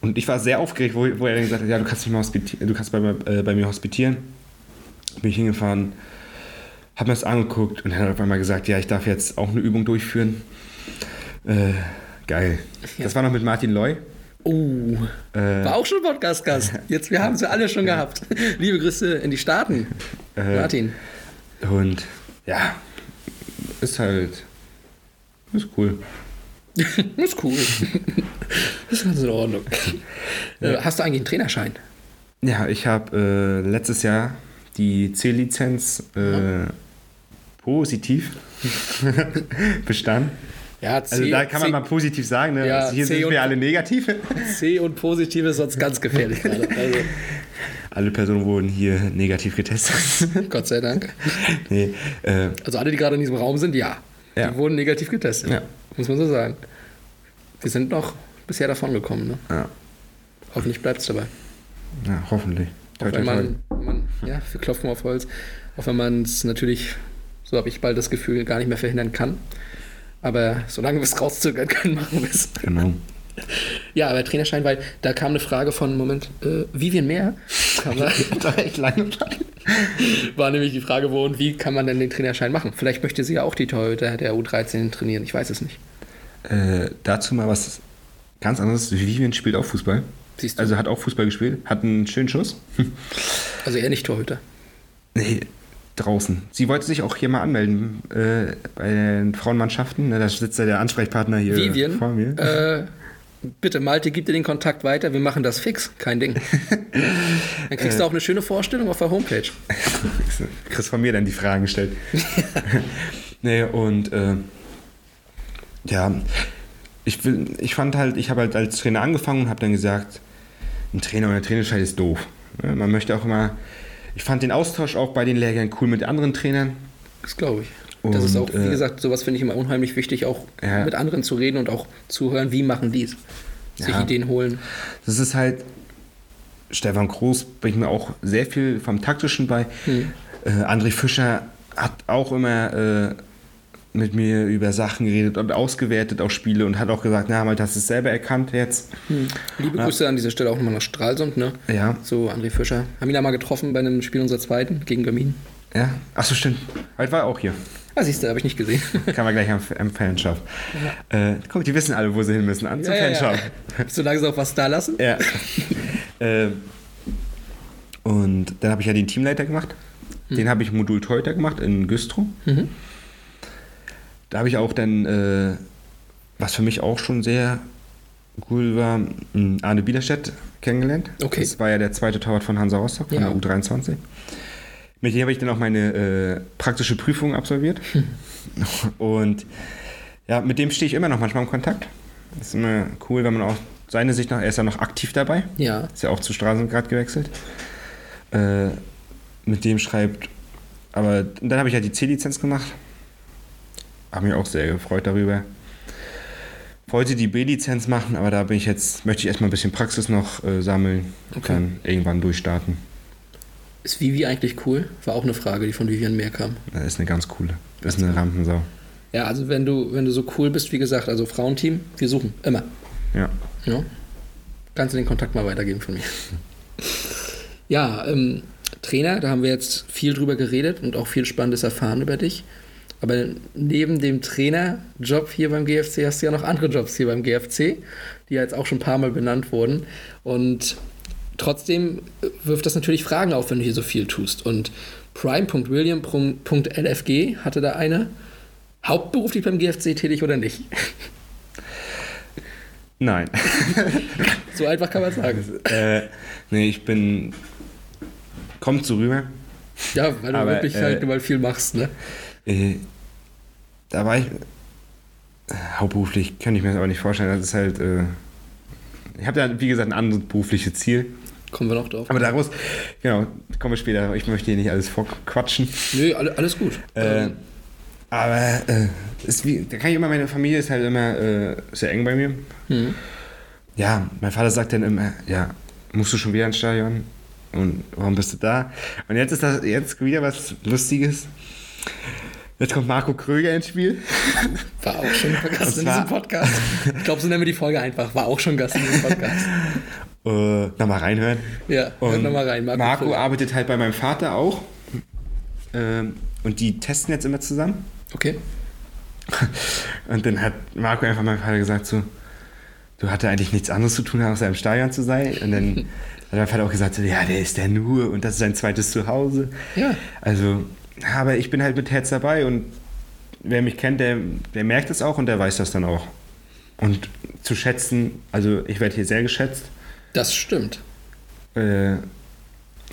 und ich war sehr aufgeregt, wo, wo er dann gesagt hat, ja, du kannst, mich mal du kannst bei, mir- äh, bei mir hospitieren. Bin ich hingefahren, habe mir das angeguckt und er hat auf einmal gesagt, ja, ich darf jetzt auch eine Übung durchführen. Äh, geil. Das war noch mit Martin Loy. Oh, Äh, war auch schon Podcast-Gast. Jetzt, wir haben sie alle schon gehabt. Liebe Grüße in die Staaten. Äh, Martin. Und ja, ist halt, ist cool. ist cool. ist ganz in Ordnung. Äh, Hast du eigentlich einen Trainerschein? Ja, ich habe äh, letztes Jahr die C-Lizenz äh, positiv bestanden. Ja, C, Also da kann man C, mal positiv sagen, ne? Ja, also hier C sind wir alle negativ. C und positiv ist sonst ganz gefährlich. gerade. Also, Alle Personen wurden hier negativ getestet. Gott sei Dank. nee, äh, Also alle, die gerade in diesem Raum sind, ja. Ja. Die wurden negativ getestet. Ja. Muss man so sagen. Wir sind noch bisher davon gekommen. Ne? ja, Hoffentlich bleibt es dabei. ja, hoffentlich. Auch wenn man, man, ja, wir klopfen auf Holz. Auch wenn man es natürlich, so habe ich bald das Gefühl, gar nicht mehr verhindern kann. Aber solange wir es rauszögern können, machen wir es. Genau. Ja, aber Trainerschein, weil da kam eine Frage von, Moment, äh, Vivian Mehr, kam da, echt lange war nämlich die Frage, wo und wie kann man denn den Trainerschein machen? Vielleicht möchte sie ja auch die Torhüter der U13 trainieren, ich weiß es nicht. Äh, dazu mal was ganz anderes. Vivian spielt auch Fußball. Siehst du? Also hat auch Fußball gespielt, hat einen schönen Schuss. Also eher nicht Torhüter. Nee, draußen. Sie wollte sich auch hier mal anmelden äh, bei den Frauenmannschaften. Ne, da sitzt ja der Ansprechpartner hier Vivian, vor mir. Äh, bitte, Malte, gib dir den Kontakt weiter. Wir machen das fix. Kein Ding. Dann kriegst du auch eine schöne Vorstellung auf der Homepage. Chris von mir dann die Fragen gestellt. nee, und äh, ja, ich, will, ich fand halt, ich habe halt als Trainer angefangen und habe dann gesagt, ein Trainer oder ein Trainerschein ist doof. Man möchte auch immer, ich fand den Austausch auch bei den Lehrgängen cool mit anderen Trainern. Das glaube ich. Das ist Und, auch, wie äh, gesagt, sowas finde ich immer unheimlich wichtig, auch Ja. mit anderen zu reden und auch zu hören, wie machen die es. Sich Ja. Ideen holen. Das ist halt, Stefan Groß bringt mir auch sehr viel vom Taktischen bei. Äh, André Fischer hat auch immer äh, mit mir über Sachen geredet und ausgewertet auch Spiele und hat auch gesagt, na, mal, das ist selber erkannt jetzt. Liebe Grüße an dieser Stelle auch nochmal nach Stralsund, ne? Ja, So, André Fischer. Haben ihn da mal getroffen bei einem Spiel unserer zweiten gegen Bermin. Ja. Achso, stimmt. Heute war er auch hier. Ah, siehst du, habe ich nicht gesehen. Kann man gleich am, am Fanshop. Äh, guck, die wissen alle, wo sie hin müssen. An zum Fanshop. Solange sie auch was da lassen. Ja. äh, und dann habe ich ja den Teamleiter gemacht. Den habe ich Modul Torhüter gemacht in Güstrow. Mhm. Da habe ich auch dann, äh, was für mich auch schon sehr cool war, m, Arne Biederstedt kennengelernt. Okay. Das war ja der zweite Torwart von Hansa Rostock, von Ja. der U23. Mit dem habe ich dann auch meine äh, praktische Prüfung absolviert. Und ja, mit dem stehe ich immer noch manchmal im Kontakt. Das ist immer cool, wenn man auch seine Sicht noch, er ist ja noch aktiv dabei. Ja. Ist ja auch zu Straßengrad gewechselt. Äh, mit dem schreibt, aber und dann habe ich ja die C-Lizenz gemacht. Habe mich auch sehr gefreut darüber. Wollte die B-Lizenz machen, aber da bin ich jetzt, möchte ich erstmal ein bisschen Praxis noch äh, sammeln und Okay. dann irgendwann durchstarten. Ist Vivi eigentlich cool? War auch eine Frage, die von Vivian Mehr kam. Das ist eine ganz coole. Das ist eine Rampensau. Ja, also wenn du, wenn du so cool bist, wie gesagt, also Frauenteam, wir suchen. Immer. Ja. Ja. Kannst du den Kontakt mal weitergeben von mir. Ja, ähm, Trainer, da haben wir jetzt viel drüber geredet und auch viel Spannendes erfahren über dich. Aber neben dem Trainerjob hier beim GFC hast du ja noch andere Jobs hier beim GFC, die ja jetzt auch schon ein paar Mal benannt wurden. Und trotzdem äh, wirft das natürlich Fragen auf, wenn du hier so viel tust. Und prime.william.lfg hatte da eine. Hauptberuflich beim GFC tätig oder nicht? Nein. So einfach kann man sagen. äh, nee, ich bin. Kommt so rüber. Ja, weil du Aber, wirklich äh, halt mal viel machst, ne? Äh, da war ich. Äh, hauptberuflich kann ich mir das aber nicht vorstellen. Das ist halt. Äh, ich habe da, wie gesagt, ein anderes berufliches Ziel. Kommen wir noch drauf. Aber daraus, genau, kommen wir später. Ich möchte hier nicht alles vorquatschen. Nö, alle- alles gut. Äh, Ähm, aber äh, ist wie, da kann ich immer, meine Familie ist halt immer äh, sehr eng bei mir. Mhm. Ja, mein Vater sagt dann immer, ja, musst du schon wieder ins Stadion? Und warum bist du da? Und jetzt ist das jetzt wieder was Lustiges. Jetzt kommt Marco Kröger ins Spiel. War auch schon Gast in diesem Podcast. Ich glaube, so nennen wir die Folge einfach. War auch schon Gast in diesem Podcast. Äh, nochmal reinhören. Ja, hört Und nochmal rein. Marco Marco, arbeitet halt bei meinem Vater auch. Ähm, und die testen jetzt immer zusammen. Okay. Und dann hat Marco einfach meinem Vater gesagt so, du hatte eigentlich nichts anderes zu tun, außer im Stadion zu sein. Und dann hat mein Vater auch gesagt so, ja, der ist der nur und das ist sein zweites Zuhause. Ja. Also, aber ich bin halt mit Herz dabei und wer mich kennt, der, der merkt es auch und der weiß das dann auch. Und zu schätzen, also ich werde hier sehr geschätzt. Das stimmt. Äh,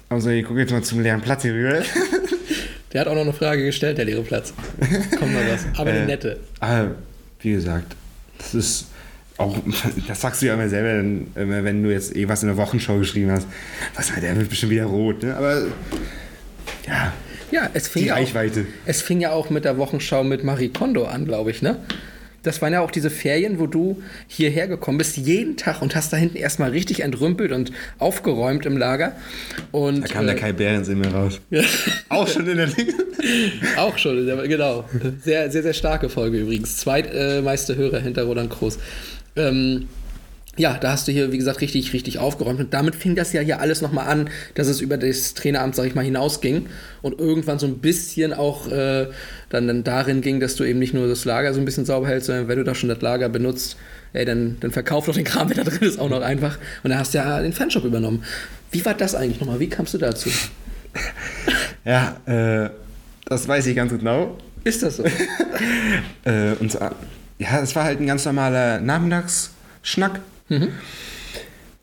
also ich gucke jetzt mal zum leeren Platz hier rüber. Der hat auch noch eine Frage gestellt, der leere Platz. Kommt noch was. Aber eine Äh, nette. Aber wie gesagt, das ist auch, das sagst du ja immer selber, wenn, du jetzt eh was in der Wochenschau geschrieben hast. Was, der wird bestimmt wieder rot, ne? Aber ja, Ja, es fing die ja, auch, Reichweite. es fing ja auch mit der Wochenschau mit Marie Kondo an, glaube ich, ne? Das waren ja auch diese Ferien, wo du hierher gekommen bist, jeden Tag und hast da hinten erstmal richtig entrümpelt und aufgeräumt im Lager. Und, Da kam der äh, Kai Behrens in mir raus. Ja. Auch schon in der Liga. Auch schon, ja, genau. Sehr, sehr, sehr starke Folge übrigens. Zweitmeiste Hörer hinter Roland Groß. Ähm, ja, da hast du hier, wie gesagt, richtig, richtig aufgeräumt. Und damit fing das ja hier alles nochmal an, dass es über das Traineramt, sag ich mal, hinausging. Und irgendwann so ein bisschen auch äh, dann, dann darin ging, dass du eben nicht nur das Lager so ein bisschen sauber hältst, sondern wenn du da schon das Lager benutzt, ey, dann, dann verkauf doch den Kram, der da drin ist, auch noch einfach. Und dann hast du ja den Fanshop übernommen. Wie war das eigentlich nochmal? Wie kamst du dazu? Ja, äh, das weiß ich ganz genau. Ist das so? Äh, und ja, es war halt ein ganz normaler Nachmittagsschnack.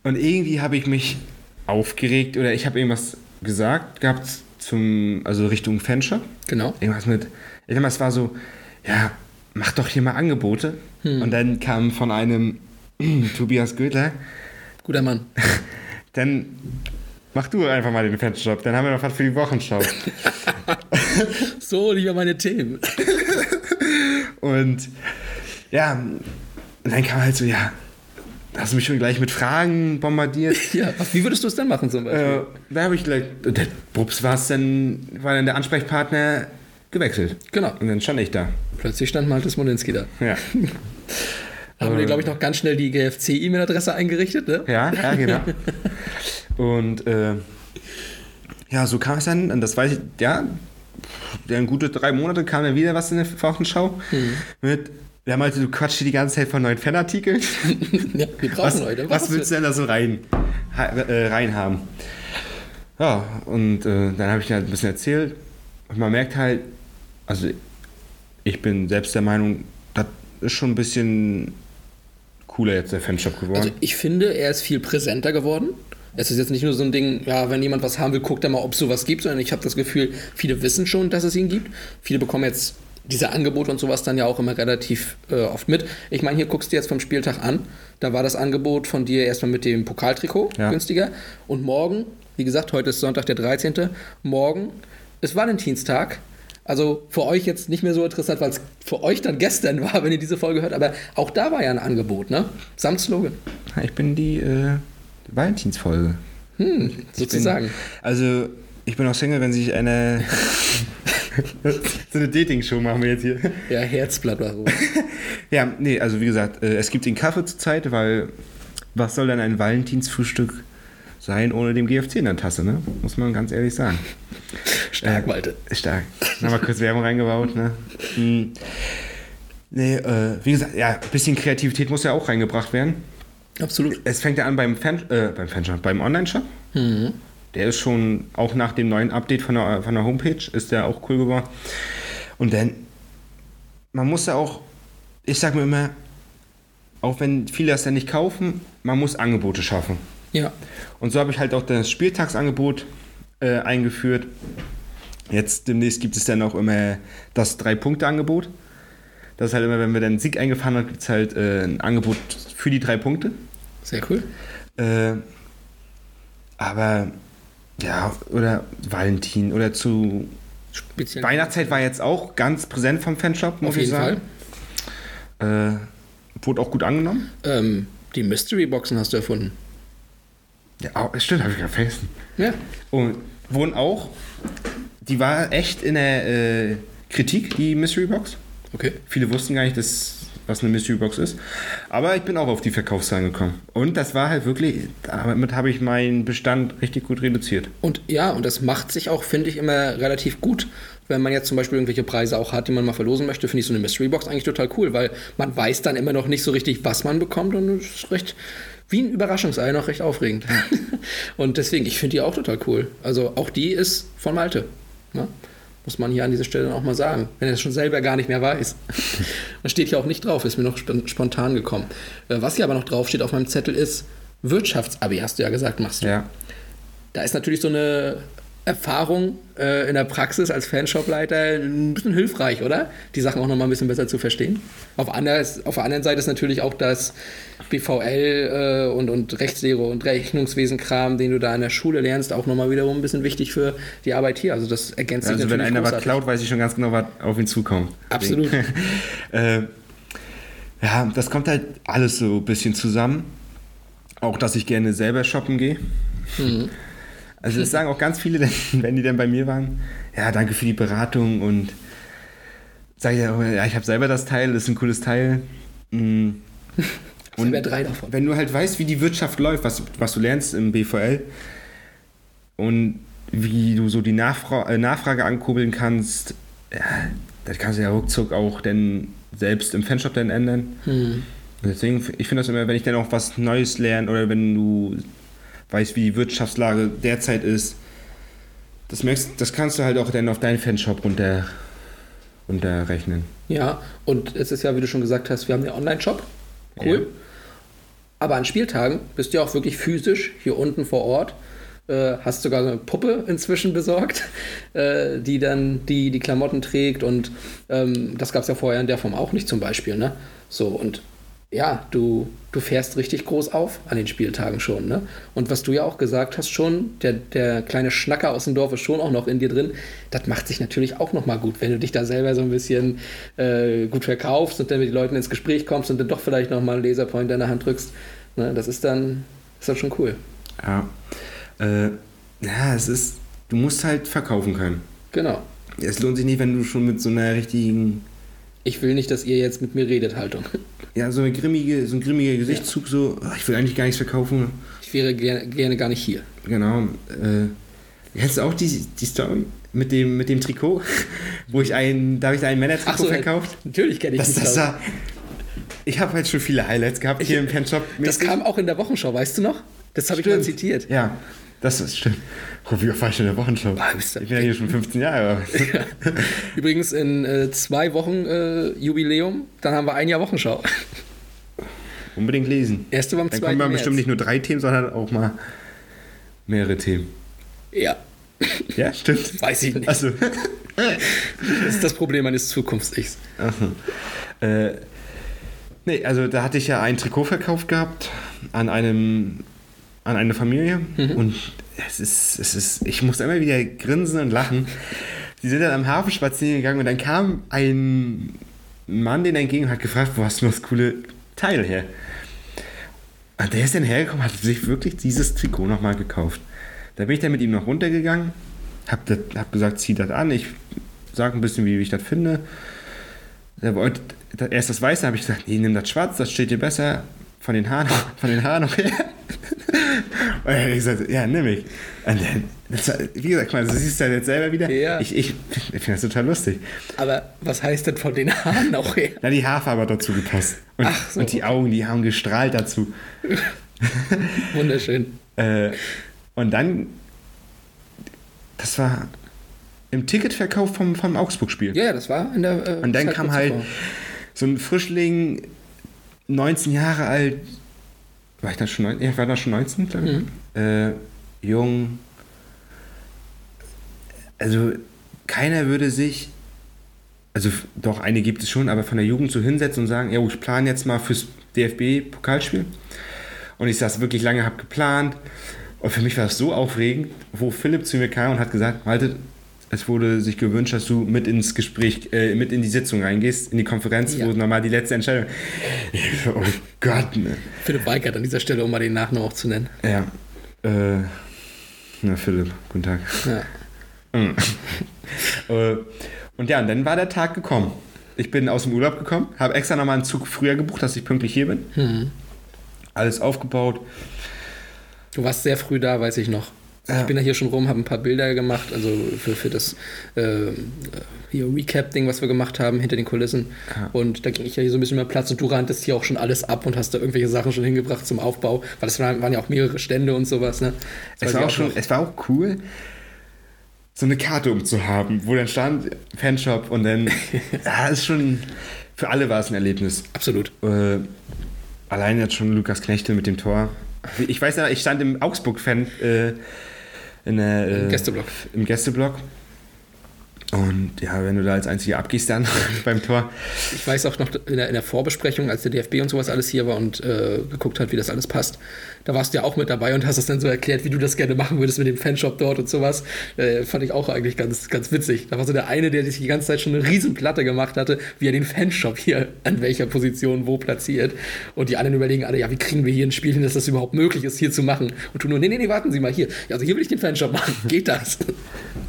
Und irgendwie habe ich mich aufgeregt oder ich habe irgendwas gesagt gehabt zum, also Richtung Fanshop. genau. Irgendwas mit, ich mal, es war so, ja, mach doch hier mal Angebote. Und dann kam von einem Tobias Gödler, Guter Mann. dann mach du einfach mal den Fanshop, dann haben wir noch was für die Wochenschau. So lieber meine Themen. Und ja, und dann kam halt so, ja, hast du mich schon gleich mit Fragen bombardiert. Ja, wie würdest du es denn machen zum Beispiel? äh, da habe ich gleich, der Brups war es dann, war dann der Ansprechpartner gewechselt. Genau. Und dann stand ich da. Plötzlich stand Malte Smolinski da. Ja. Haben wir, glaube ich, noch ganz schnell die GFC-E-Mail-Adresse eingerichtet, ne? Ja, ja, genau. Und äh, ja, so kam es dann, und das weiß ich, ja, dann gute drei Monate kam dann wieder was in der Wochenschau. Mit, wir haben halt, du quatschst hier die ganze Zeit von neuen Fanartikeln. ja, wir brauchen was, Leute. was willst du denn da so rein, äh, rein haben? Ja, und äh, dann habe ich halt ein bisschen erzählt. Und man merkt halt, also ich bin selbst der Meinung, das ist schon ein bisschen cooler jetzt der Fanshop geworden. Also ich finde, er ist viel präsenter geworden. Es ist jetzt nicht nur so ein Ding, ja, wenn jemand was haben will, guckt er mal, ob es sowas gibt, sondern ich habe das Gefühl, viele wissen schon, dass es ihn gibt. Viele bekommen jetzt diese Angebote und sowas dann ja auch immer relativ äh, oft mit. Ich meine, hier guckst du jetzt vom Spieltag an. Da war das Angebot von dir erstmal mit dem Pokaltrikot Ja. günstiger. Und morgen, wie gesagt, heute ist Sonntag der 13. Morgen ist Valentinstag. Also für euch jetzt nicht mehr so interessant, weil es für euch dann gestern war, wenn ihr diese Folge hört. Aber auch da war ja ein Angebot, ne? Samt Slogan. Ich bin die äh, Valentinsfolge. Hm, sozusagen. Bin, also, ich bin auch Single, wenn sich eine. so eine Dating-Show machen wir jetzt hier. Ja, Herzblatt war. Ja, nee, also wie gesagt, äh, es gibt den Kaffee zurzeit, weil was soll denn ein Valentinsfrühstück sein ohne dem GFC in der Tasse, ne? Muss man ganz ehrlich sagen. Stark, Äh, Malte. Stark. Nochmal kurz Werbung reingebaut, ne? Hm. Nee, äh, wie gesagt, ja, ein bisschen Kreativität muss ja auch reingebracht werden. Absolut. Es fängt ja an beim Fan, äh, beim Fanshop, beim Online-Shop. Der ist schon, auch nach dem neuen Update von der, von der Homepage, ist der auch cool geworden. Und dann, man muss ja auch, ich sag mir immer, auch wenn viele das ja nicht kaufen, man muss Angebote schaffen. Ja. Und so habe ich halt auch das Spieltagsangebot äh, eingeführt. Jetzt demnächst gibt es dann auch immer das Drei-Punkte-Angebot. Das ist halt immer, wenn wir dann einen Sieg eingefahren haben, gibt es halt äh, ein Angebot für die drei Punkte. Sehr cool. Äh, aber ja, oder Valentin oder zu Speziell. Weihnachtszeit war jetzt auch ganz präsent vom Fanshop, muss Auf ich sagen. Fall. Äh, wurde auch gut angenommen. Ähm, die Mystery-Boxen hast du erfunden. Ja, auch, stimmt, habe ich gerade vergessen. Ja. Und wurden auch, die war echt in der äh, Kritik, die Mystery Box. Okay. Viele wussten gar nicht, dass, was eine Mystery Box ist. Aber ich bin auch auf die Verkaufszahlen gekommen. Und das war halt wirklich, damit habe ich meinen Bestand richtig gut reduziert. Und ja, und das macht sich auch, finde ich, immer relativ gut. Wenn man jetzt zum Beispiel irgendwelche Preise auch hat, die man mal verlosen möchte, finde ich so eine Mystery Box eigentlich total cool, weil man weiß dann immer noch nicht so richtig, was man bekommt und es ist recht wie ein Überraschungsei noch recht aufregend. und deswegen, ich finde die auch total cool. Also auch die ist von Malte. Ne? Muss man hier an dieser Stelle auch mal sagen, wenn er es schon selber gar nicht mehr weiß. das steht hier auch nicht drauf, ist mir noch sp spontan gekommen. Äh, Was hier aber noch drauf steht auf meinem Zettel ist Wirtschaftsabi, hast du ja gesagt, machst du. Ja. Da ist natürlich so eine Erfahrung äh, in der Praxis als Fanshopleiter ein bisschen hilfreich, oder? Die Sachen auch noch mal ein bisschen besser zu verstehen. Auf, anders, auf der anderen Seite ist natürlich auch das BVL äh, und, und Rechtslehre und Rechnungswesen-Kram, den du da in der Schule lernst, auch noch mal wiederum ein bisschen wichtig für die Arbeit hier. Also das ergänzt sich Also wenn einer was klaut, weiß ich schon ganz genau, was auf ihn zukommt. Absolut. äh, ja, das kommt halt alles so ein bisschen zusammen. Auch, dass ich gerne selber shoppen gehe. Mhm. Also das sagen auch ganz viele, wenn die dann bei mir waren, ja, danke für die Beratung und sage ich ja, ja, ich habe selber das Teil, das ist ein cooles Teil. Mm. Und drei davon. Wenn du halt weißt, wie die Wirtschaft läuft, was, was du lernst im BVL und wie du so die Nachfra äh, Nachfrage ankurbeln kannst, ja, das kannst du ja ruckzuck auch dann selbst im Fanshop dann ändern. Hm. Deswegen, ich finde das immer, wenn ich dann auch was Neues lerne oder wenn du weißt, wie die Wirtschaftslage derzeit ist, das, merkst, das kannst du halt auch dann auf deinen Fanshop runter, runterrechnen. Ja, und es ist ja, wie du schon gesagt hast, wir haben den Online-Shop. Cool. Ja. Aber an Spieltagen bist du ja auch wirklich physisch hier unten vor Ort. Äh, hast sogar so eine Puppe inzwischen besorgt, äh, die dann die, die Klamotten trägt. Und ähm, das gab es ja vorher in der Form auch nicht zum Beispiel. Ne? So, und ja, du, du fährst richtig groß auf an den Spieltagen schon. Ne? Und was du ja auch gesagt hast schon, der, der kleine Schnacker aus dem Dorf ist schon auch noch in dir drin. Das macht sich natürlich auch nochmal gut, wenn du dich da selber so ein bisschen äh, gut verkaufst und dann mit den Leuten ins Gespräch kommst und dann doch vielleicht nochmal einen Laserpointer in der Hand drückst. Ne? Das ist dann, ist dann schon cool. Ja. Äh, ja, es ist, du musst halt verkaufen können. Genau. Es lohnt sich nicht, wenn du schon mit so einer richtigen, Ich will nicht, dass ihr jetzt mit mir redet, Haltung. Ja, so, eine grimmige, so ein grimmiger Gesichtszug, so, "Ah, ich will eigentlich gar nichts verkaufen. Ich wäre gerne, gerne gar nicht hier. Genau. Äh, kennst du auch die, die Story mit dem, mit dem Trikot, wo ich ein, da habe ich da ein Männertrikot verkauft? natürlich kenne ich Das, das war, ich habe halt schon viele Highlights gehabt hier im Fanshop. Das kam auch in der Wochenschau, weißt du noch? Das habe ich mal zitiert. Ja, das ist stimmt. Oh, wie oft war ich in der Wochenschau? Ah, Ich bin ja hier schon 15 Jahre. Übrigens in äh, zwei Wochen äh, Jubiläum, dann haben wir ein Jahr Wochenschau. Unbedingt lesen. Erste am Dann 2. kommen wir bestimmt nicht nur drei Themen, sondern auch mal mehrere Themen. Ja, Ja, stimmt. weiß ich nicht. Also, Das ist das Problem meines Zukunfts-Ichs. äh, nee, also da hatte ich ja ein Trikot verkauft gehabt an einem an eine Familie und es ist, es ist, ich musste immer wieder grinsen und lachen. Die sind dann am Hafen spazieren gegangen und dann kam ein Mann den entgegen und hat gefragt, wo hast du das coole Teil her? Und der ist dann hergekommen, hat sich wirklich dieses Trikot nochmal gekauft. Da bin ich dann mit ihm noch runtergegangen, hab, das, hab gesagt, zieh das an, ich sag ein bisschen, wie ich das finde. Der wollte erst das Weiße, habe ich gesagt, nee, nimm das Schwarz, das steht dir besser von den Haaren, von den Haaren noch her. Und hat gesagt, ja, nimm ich. Und dann, das, wie gesagt, mal, das siehst du ja jetzt selber wieder. Ja. Ich, ich, ich finde das total lustig. Aber was heißt denn von den Haaren auch her? Na, die Haarfarbe hat dazu gepasst. Und, Ach so, und die Augen, die haben gestrahlt dazu. Wunderschön. Äh, und dann, das war im Ticketverkauf vom, vom Augsburg-Spiel. Ja, das war in der. Äh, Und dann kam halt so ein Frischling 19 Jahre alt. War ich da schon 19? Ja, ich war da schon 19, glaube ich. Äh, jung. Also, keiner würde sich. Also, doch, eine gibt es schon, aber von der Jugend so hinsetzen und sagen: Ja, ich plane jetzt mal fürs DFB-Pokalspiel. Und ich saß wirklich lange, habe geplant. Und für mich war es so aufregend, wo Philipp zu mir kam und hat gesagt: Malte, es wurde sich gewünscht, dass du mit ins Gespräch, äh, mit in die Sitzung reingehst, in die Konferenz, Ja. wo nochmal die letzte Entscheidung. Oh Gott, ne. Philipp Weigert an dieser Stelle, um mal den Nachnamen auch zu nennen. Ja. Äh, na, Philipp, guten Tag. Ja. Äh, und ja, und dann war der Tag gekommen. Ich bin aus dem Urlaub gekommen, habe extra nochmal einen Zug früher gebucht, dass ich pünktlich hier bin. Mhm. Alles aufgebaut. Du warst sehr früh da, weiß ich noch. Ja. Ich bin da hier schon rum, habe ein paar Bilder gemacht, also für, für das äh, hier Recap-Ding, was wir gemacht haben, hinter den Kulissen. Ja. Und da ging ich ja hier so ein bisschen mehr Platz und du ranntest hier auch schon alles ab und hast da irgendwelche Sachen schon hingebracht zum Aufbau, weil es waren, waren ja auch mehrere Stände und sowas. Ne? Es war, auch schon, es war auch cool, so eine Karte umzuhaben, wo dann stand Fanshop und dann, ja, ist schon, für alle war es ein Erlebnis. Absolut. Äh, allein jetzt schon Lukas Knechte mit dem Tor. Ich weiß ja, ich stand im Augsburg-Fan äh, in der, äh, Im Gästeblock. Im Gästeblock. Und ja, wenn du da als Einziger abgehst dann beim Tor. Ich weiß auch noch in der, in der Vorbesprechung, als der DFB und sowas alles hier war und äh, geguckt hat, wie das alles passt, da warst du ja auch mit dabei und hast es dann so erklärt, wie du das gerne machen würdest mit dem Fanshop dort und sowas. Äh, fand ich auch eigentlich ganz, ganz witzig. Da war so der eine, der sich die ganze Zeit schon eine riesen Platte gemacht hatte, wie er den Fanshop hier an welcher Position wo platziert. Und die anderen überlegen alle, ja, wie kriegen wir hier ein Spiel hin, dass das überhaupt möglich ist, hier zu machen? Und du nur, nee, nee, nee, warten Sie mal hier. Ja, also hier will ich den Fanshop machen. Geht das?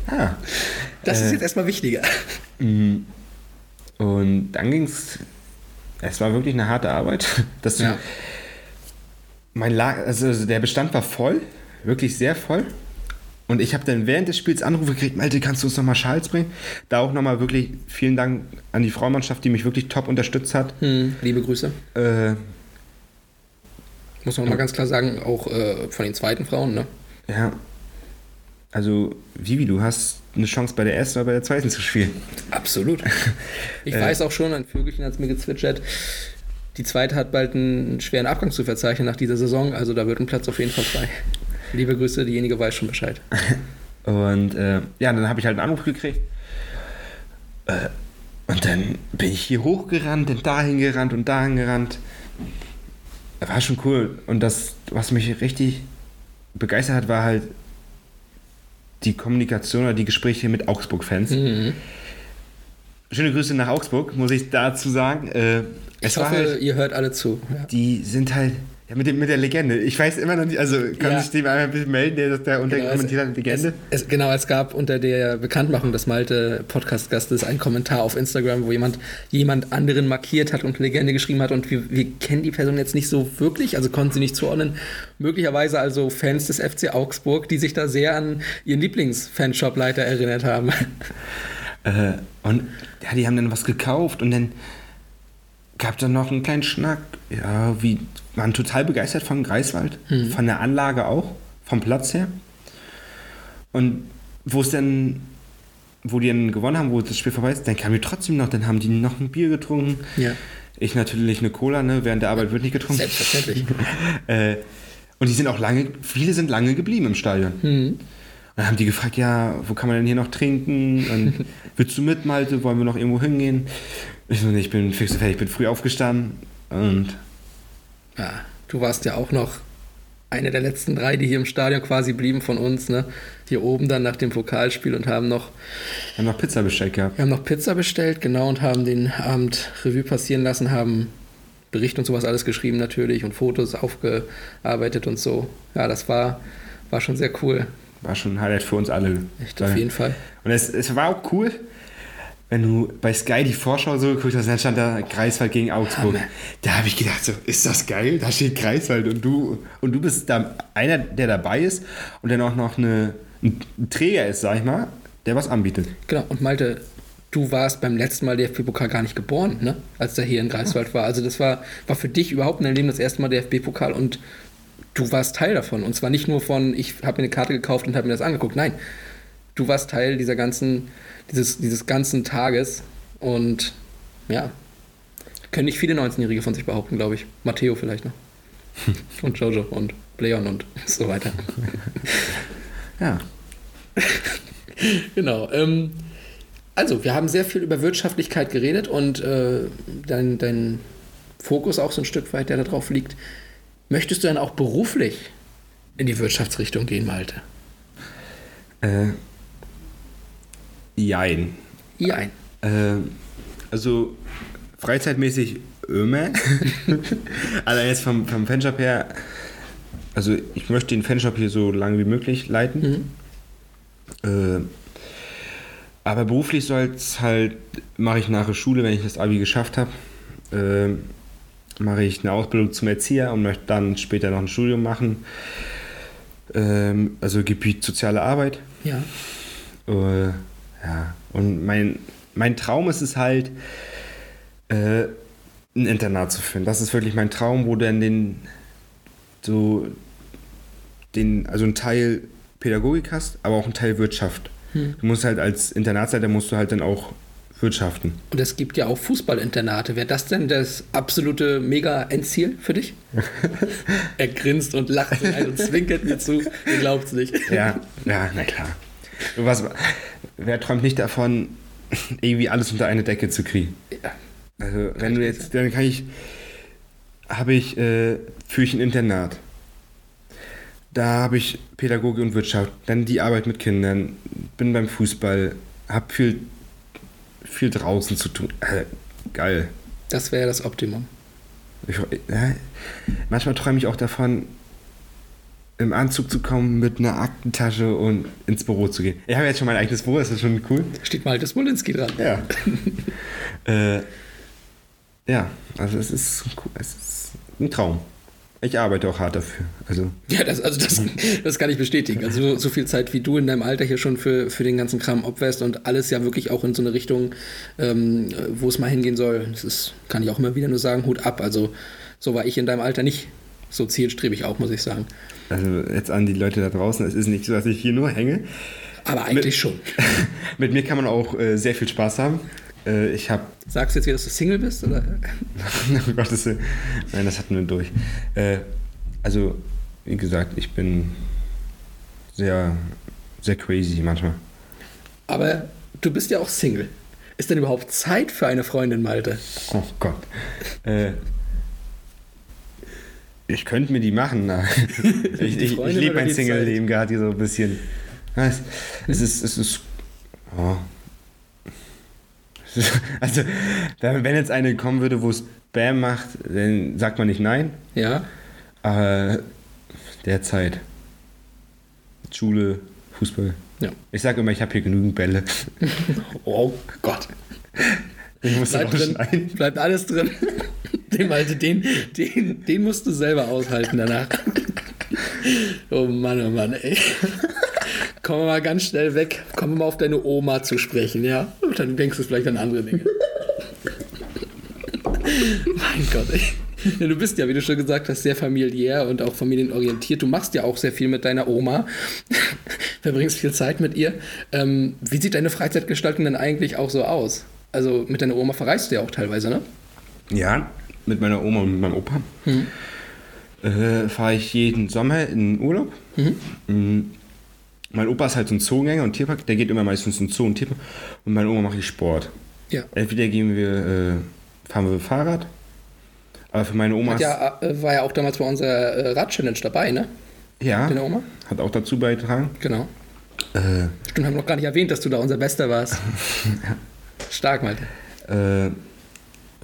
Ah. Das Äh. ist jetzt erstmal wichtiger. Und dann ging's. Es war wirklich eine harte Arbeit. Dass Ja. mein Lager, also der Bestand war voll, wirklich sehr voll. Und ich habe dann während des Spiels Anrufe gekriegt, Malte, kannst du uns nochmal Schals bringen? Da auch nochmal wirklich vielen Dank an die Frauenmannschaft, die mich wirklich top unterstützt hat. Hm, liebe Grüße. Äh, Muss man mal ganz klar sagen, auch äh, von den zweiten Frauen, ne? ja, also Vivi, du hast eine Chance bei der ersten oder bei der zweiten zu spielen. Absolut. Ich Äh. weiß auch schon, ein Vögelchen hat es mir gezwitschert. Die zweite hat bald einen schweren Abgang zu verzeichnen nach dieser Saison, also da wird ein Platz auf jeden Fall frei. Liebe Grüße, diejenige weiß schon Bescheid. Und äh, ja, dann habe ich halt einen Anruf gekriegt. Äh, und dann bin ich hier hochgerannt, dann dahin gerannt und dahin gerannt. War schon cool. Und das, was mich richtig begeistert hat, war halt die Kommunikation oder die Gespräche mit Augsburg-Fans. Mhm. Schöne Grüße nach Augsburg, muss ich dazu sagen. Äh, Ich hoffe, halt, ihr hört alle zu. Ja. die sind halt ja, mit, dem, mit der Legende. Ich weiß immer noch nicht, also kann Ja. sich dem einmal ein bisschen melden, der da unter Genau, kommentiert hat, Legende. Es, es, genau, es gab unter der Bekanntmachung des Malte Podcast-Gastes einen Kommentar auf Instagram, wo jemand jemand anderen markiert hat und Legende geschrieben hat und wir, wir kennen die Person jetzt nicht so wirklich, also konnten sie nicht zuordnen. Möglicherweise also Fans des FC Augsburg, die sich da sehr an ihren Lieblings-Fanshop-Leiter erinnert haben. Äh, und ja, die haben dann was gekauft und dann gab dann noch einen kleinen Schnack. Ja, wie waren total begeistert von Greifswald, von der Anlage auch, vom Platz her. Und wo es dann, wo die dann gewonnen haben, wo das Spiel vorbei ist, dann kamen die trotzdem noch, dann haben die noch ein Bier getrunken. Ja. Ich natürlich eine Cola, ne? Während der Arbeit wird nicht getrunken. Selbstverständlich. äh, und die sind auch lange, viele sind lange geblieben im Stadion. Mhm. Und dann haben die gefragt, ja, wo kann man denn hier noch trinken? Und willst du mit, Malte? Wollen wir noch irgendwo hingehen? Ich so, nee, ich bin fix und fertig, ich bin früh aufgestanden und Ja, du warst ja auch noch eine der letzten drei, die hier im Stadion quasi blieben von uns, ne? Hier oben dann nach dem Pokalspiel und haben noch, haben noch Pizza bestellt gehabt. wir haben noch Pizza bestellt, genau, und haben den Abend Revue passieren lassen, haben Bericht und sowas alles geschrieben natürlich und Fotos aufgearbeitet und so. Ja, das war, war schon sehr cool. War schon ein Highlight für uns alle. Echt, auf jeden Fall. Und es, es war auch cool, wenn du bei Sky die Vorschau so geguckt hast, dann stand da Greifswald gegen Augsburg. Hammer. Da habe ich gedacht, so, ist das geil? Da steht Greifswald und du und du bist da einer, der dabei ist und dann auch noch eine, ein Träger ist, sag ich mal, der was anbietet. Genau, und Malte, du warst beim letzten Mal DFB-Pokal gar nicht geboren, ne? als der hier in Greifswald war. Also das war, war für dich überhaupt in deinem Leben das erste Mal DFB-Pokal und du warst Teil davon. Und zwar nicht nur von, ich habe mir eine Karte gekauft und habe mir das angeguckt. Nein, du warst Teil dieser ganzen, dieses, dieses ganzen Tages und ja, Können nicht viele 19-Jährige von sich behaupten, glaube ich. Matteo vielleicht noch. und Jojo und Leon und so weiter. Ja. Genau. Ähm, also, wir haben sehr viel über Wirtschaftlichkeit geredet und äh, dein, dein Fokus auch so ein Stück weit, der da drauf liegt. Möchtest du dann auch beruflich in die Wirtschaftsrichtung gehen, Malte? Äh, jein. Jein. Äh, also freizeitmäßig immer. also jetzt vom, vom Fanshop her, also ich möchte den Fanshop hier so lange wie möglich leiten. Äh, aber beruflich soll es halt, mache ich nach der Schule, wenn ich das Abi geschafft habe, äh, mache ich eine Ausbildung zum Erzieher und möchte dann später noch ein Studium machen. Ähm, also Gebiet soziale Arbeit. Ja. Äh, ja, und mein, mein Traum ist es halt, äh, ein Internat zu finden. Das ist wirklich mein Traum, wo dann den, so, den, also ein Teil Pädagogik hast, aber auch ein Teil Wirtschaft. Du musst halt als Internatsleiter musst du halt dann auch wirtschaften. Und es gibt ja auch Fußballinternate. Wäre das denn das absolute Mega-Endziel für dich? er grinst und lacht und, und zwinkert mir zu. Ihr glaubt's nicht. Ja, ja, na klar. Was, wer träumt nicht davon, irgendwie alles unter eine Decke zu kriegen? Ja. Also, wenn du jetzt, dann kann ich, habe ich, äh, führe ich ein Internat. Da habe ich Pädagogik und Wirtschaft, dann die Arbeit mit Kindern, bin beim Fußball, habe viel, viel draußen zu tun. Äh, geil. Das wäre das Optimum. Ich, ja, manchmal träume ich auch davon, im Anzug zu kommen mit einer Aktentasche und ins Büro zu gehen. Ich habe jetzt schon mein eigenes Büro, das ist schon cool. Steht Malte Smolinski dran. Ja. äh, ja, also es ist, cool. es ist ein Traum. Ich arbeite auch hart dafür. Also, Ja, das, also das, das kann ich bestätigen. Also so, so viel Zeit, wie du in deinem Alter hier schon für, für den ganzen Kram opferst und alles ja wirklich auch in so eine Richtung, ähm, wo es mal hingehen soll, das ist, kann ich auch immer wieder nur sagen, Hut ab. Also so war ich in deinem Alter nicht so zielstrebig auch, muss ich sagen. also jetzt an die Leute da draußen, es ist nicht so, dass ich hier nur hänge. Aber eigentlich Mit- schon. Mit mir kann man auch äh, sehr viel Spaß haben. Äh, ich habe Sagst du jetzt wieder, dass du Single bist? Oder? oh Gottes Willen. Nein, das hatten wir durch. Äh, also, wie gesagt, ich bin sehr, sehr crazy manchmal. Aber du bist ja auch Single. Ist denn überhaupt Zeit für eine Freundin, Malte? Oh Gott. Ich könnte mir die machen. Na. Ich, ich, ich lebe mein Single-Leben gerade hier so ein bisschen. Es, es ist. Es ist oh. Also, wenn wenn jetzt eine kommen würde, wo es Bam macht, dann sagt man nicht nein. Ja. Aber derzeit Schule, Fußball. Ja. Ich sage immer, ich habe hier genügend Bälle. Oh Gott. Ich muss Bleibt drin. schneiden. Bleibt alles drin. Den, den, den, den musst du selber aushalten danach. Oh Mann, oh Mann, ey. Kommen wir mal ganz schnell weg. Kommen wir mal auf deine Oma zu sprechen, ja? Und dann denkst du vielleicht an andere Dinge. mein Gott, ey. Ja, du bist ja, wie du schon gesagt hast, sehr familiär und auch familienorientiert. Du machst ja auch sehr viel mit deiner Oma. Verbringst viel Zeit mit ihr. Ähm, wie sieht deine Freizeitgestaltung denn eigentlich auch so aus? Also mit deiner Oma verreist du ja auch teilweise, ne? Ja, mit meiner Oma und mit meinem Opa äh, fahre ich jeden Sommer in den Urlaub. Mhm. Mein Opa ist halt so ein Zoogänger und Tierpark, der geht immer meistens in Zoo und Tierpark. Und meine Oma mache ich Sport. Ja. Entweder gehen wir, äh, fahren wir Fahrrad, aber für meine Oma Hat ja, äh, war ja auch damals bei unserer äh, Rad-Challenge dabei, ne? ja, Deine Oma? hat auch dazu beigetragen. Genau. Äh, Stimmt, haben wir noch gar nicht erwähnt, dass du da unser Bester warst. Stark, Malte. äh,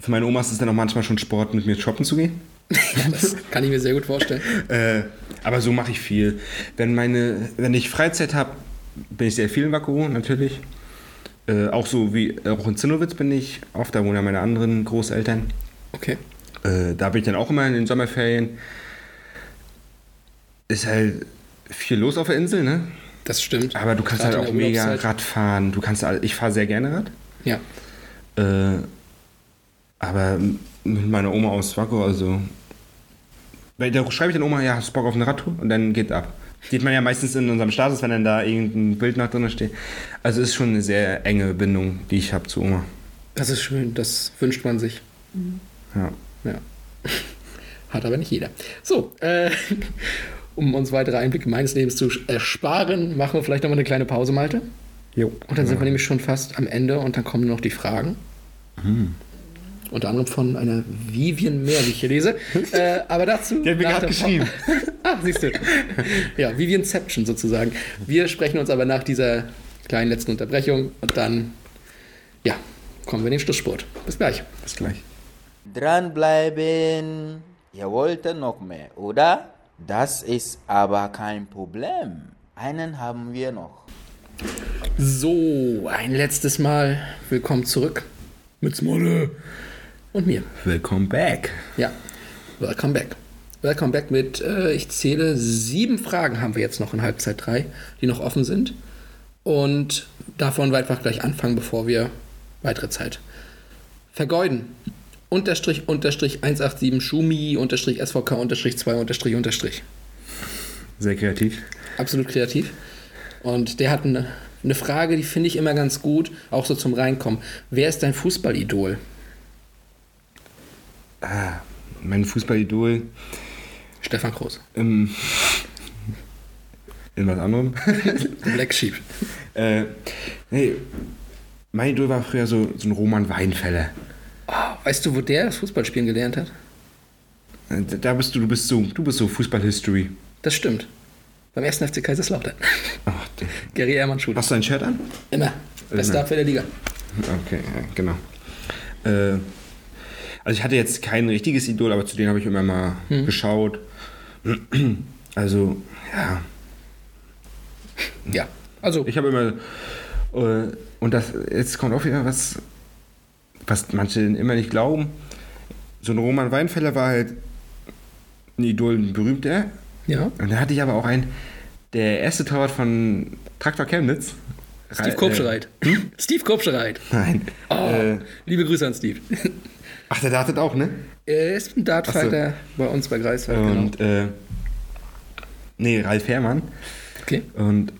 für meine Oma ist es dann auch manchmal schon Sport, mit mir shoppen zu gehen. Ja, das kann ich mir sehr gut vorstellen. Äh, aber so mache ich viel. Wenn, meine, wenn ich Freizeit habe, bin ich sehr viel in Vakuum, natürlich. Äh, auch so wie auch in Zinnowitz bin ich oft, da wohnen ja meine anderen Großeltern. Okay. Äh, da bin ich dann auch immer in den Sommerferien. Ist halt viel los auf der Insel, ne? Das stimmt. Aber du kannst Gerade halt auch mega. Rad fahren. Du kannst, ich fahre sehr gerne Rad. Ja. Äh, aber mit meiner Oma aus Waco, also. Weil Da schreibe ich dann Oma, ja, hast du Bock auf eine Radtour? Und dann geht's ab. Sieht man ja meistens in unserem Status, wenn dann da irgendein Bild nach drin steht. Also es ist schon eine sehr enge Bindung, die ich habe zu Oma. Das ist schön, das wünscht man sich. Ja. Ja. Hat aber nicht jeder. So, äh, um uns weitere Einblicke meines Lebens zu ersparen, machen wir vielleicht nochmal eine kleine Pause, Malte. Jo. Und dann sind wir nämlich schon fast am Ende und dann kommen noch die Fragen. Unter anderem von einer Vivian Mehr, wie ich hier lese. äh, aber dazu. Die hat mir gerade der geschrieben. ah, siehst du. Ja, Vivianception sozusagen. Wir sprechen uns aber nach dieser kleinen letzten Unterbrechung und dann, ja, kommen wir in den Schlusssport. Bis gleich. Bis gleich. Dranbleiben. Ihr wollt noch mehr, oder? Das ist aber kein Problem. Einen haben wir noch. So, ein letztes Mal. Willkommen zurück. Mit Smolle. Und mir. Willkommen back. Ja, welcome back. Welcome back mit, äh, ich zähle, sieben Fragen haben wir jetzt noch in Halbzeit 3, die noch offen sind. Und davon wir einfach gleich anfangen, bevor wir weitere Zeit vergeuden. Unterstrich, Unterstrich, 187, Schumi, Unterstrich, SVK, Unterstrich, 2, Unterstrich, Unterstrich. Sehr kreativ. Absolut kreativ. Und der hat eine, eine Frage, die finde ich immer ganz gut, auch so zum Reinkommen. Wer ist dein Fußballidol? Ah, mein Fußballidol Stefan Groß. im, in was anderem. Black Sheep. äh, nee, mein Idol war früher so, so ein Roman Weinfeller. Weißt du, wo der das Fußballspielen gelernt hat? Äh, Da bist du, du bist so, du bist so Fußball-History. Das stimmt. Beim ersten FC Kaiserslautern. Ach, Gary Ehrmann Schule. Hast du ein Shirt an? Immer. Bester. Abwehr der Liga. Okay, genau. Äh, also ich hatte jetzt kein richtiges Idol, aber zu denen habe ich immer mal geschaut. Also, ja, Ja. Also, ich habe immer. Äh, und das, jetzt kommt auch wieder was, was manche immer nicht glauben. So ein Roman Weinfeller war halt ein Idol, ein berühmter. Ja. Und da hatte ich aber auch einen, der erste Torwart von Traktor Chemnitz. Steve Ra- Kopschereit. Steve Kopschereit. Äh, nein. Oh, Äh, liebe Grüße an Steve. ach, der dartet auch, ne? Er ist ein Dartfighter bei uns bei Greifswald. Und, Genau. äh, nee, Ralf Herrmann. Okay. Und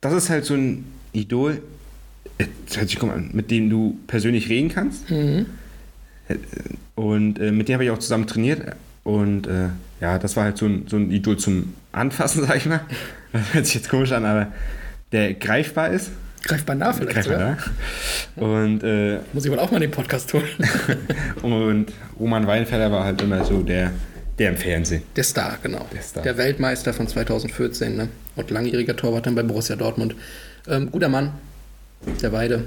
das ist halt so ein Idol, an, mit dem du persönlich reden kannst. Mhm. Äh, Und äh, mit dem habe ich auch zusammen trainiert. Und äh, ja, das war halt so ein, so ein Idol zum Anfassen, sag ich mal. Das hört sich jetzt komisch an, aber der greifbar ist. Greifbar nah vielleicht. Greifbar oder? Und, äh, Muss ich wohl auch mal den Podcast holen. und Roman Weinfeller war halt immer so der, der im Fernsehen. Der Star, genau. Der Star. Der Weltmeister von 2014 ne? und langjähriger Torwart dann bei Borussia Dortmund. Ähm, guter Mann, der Weide.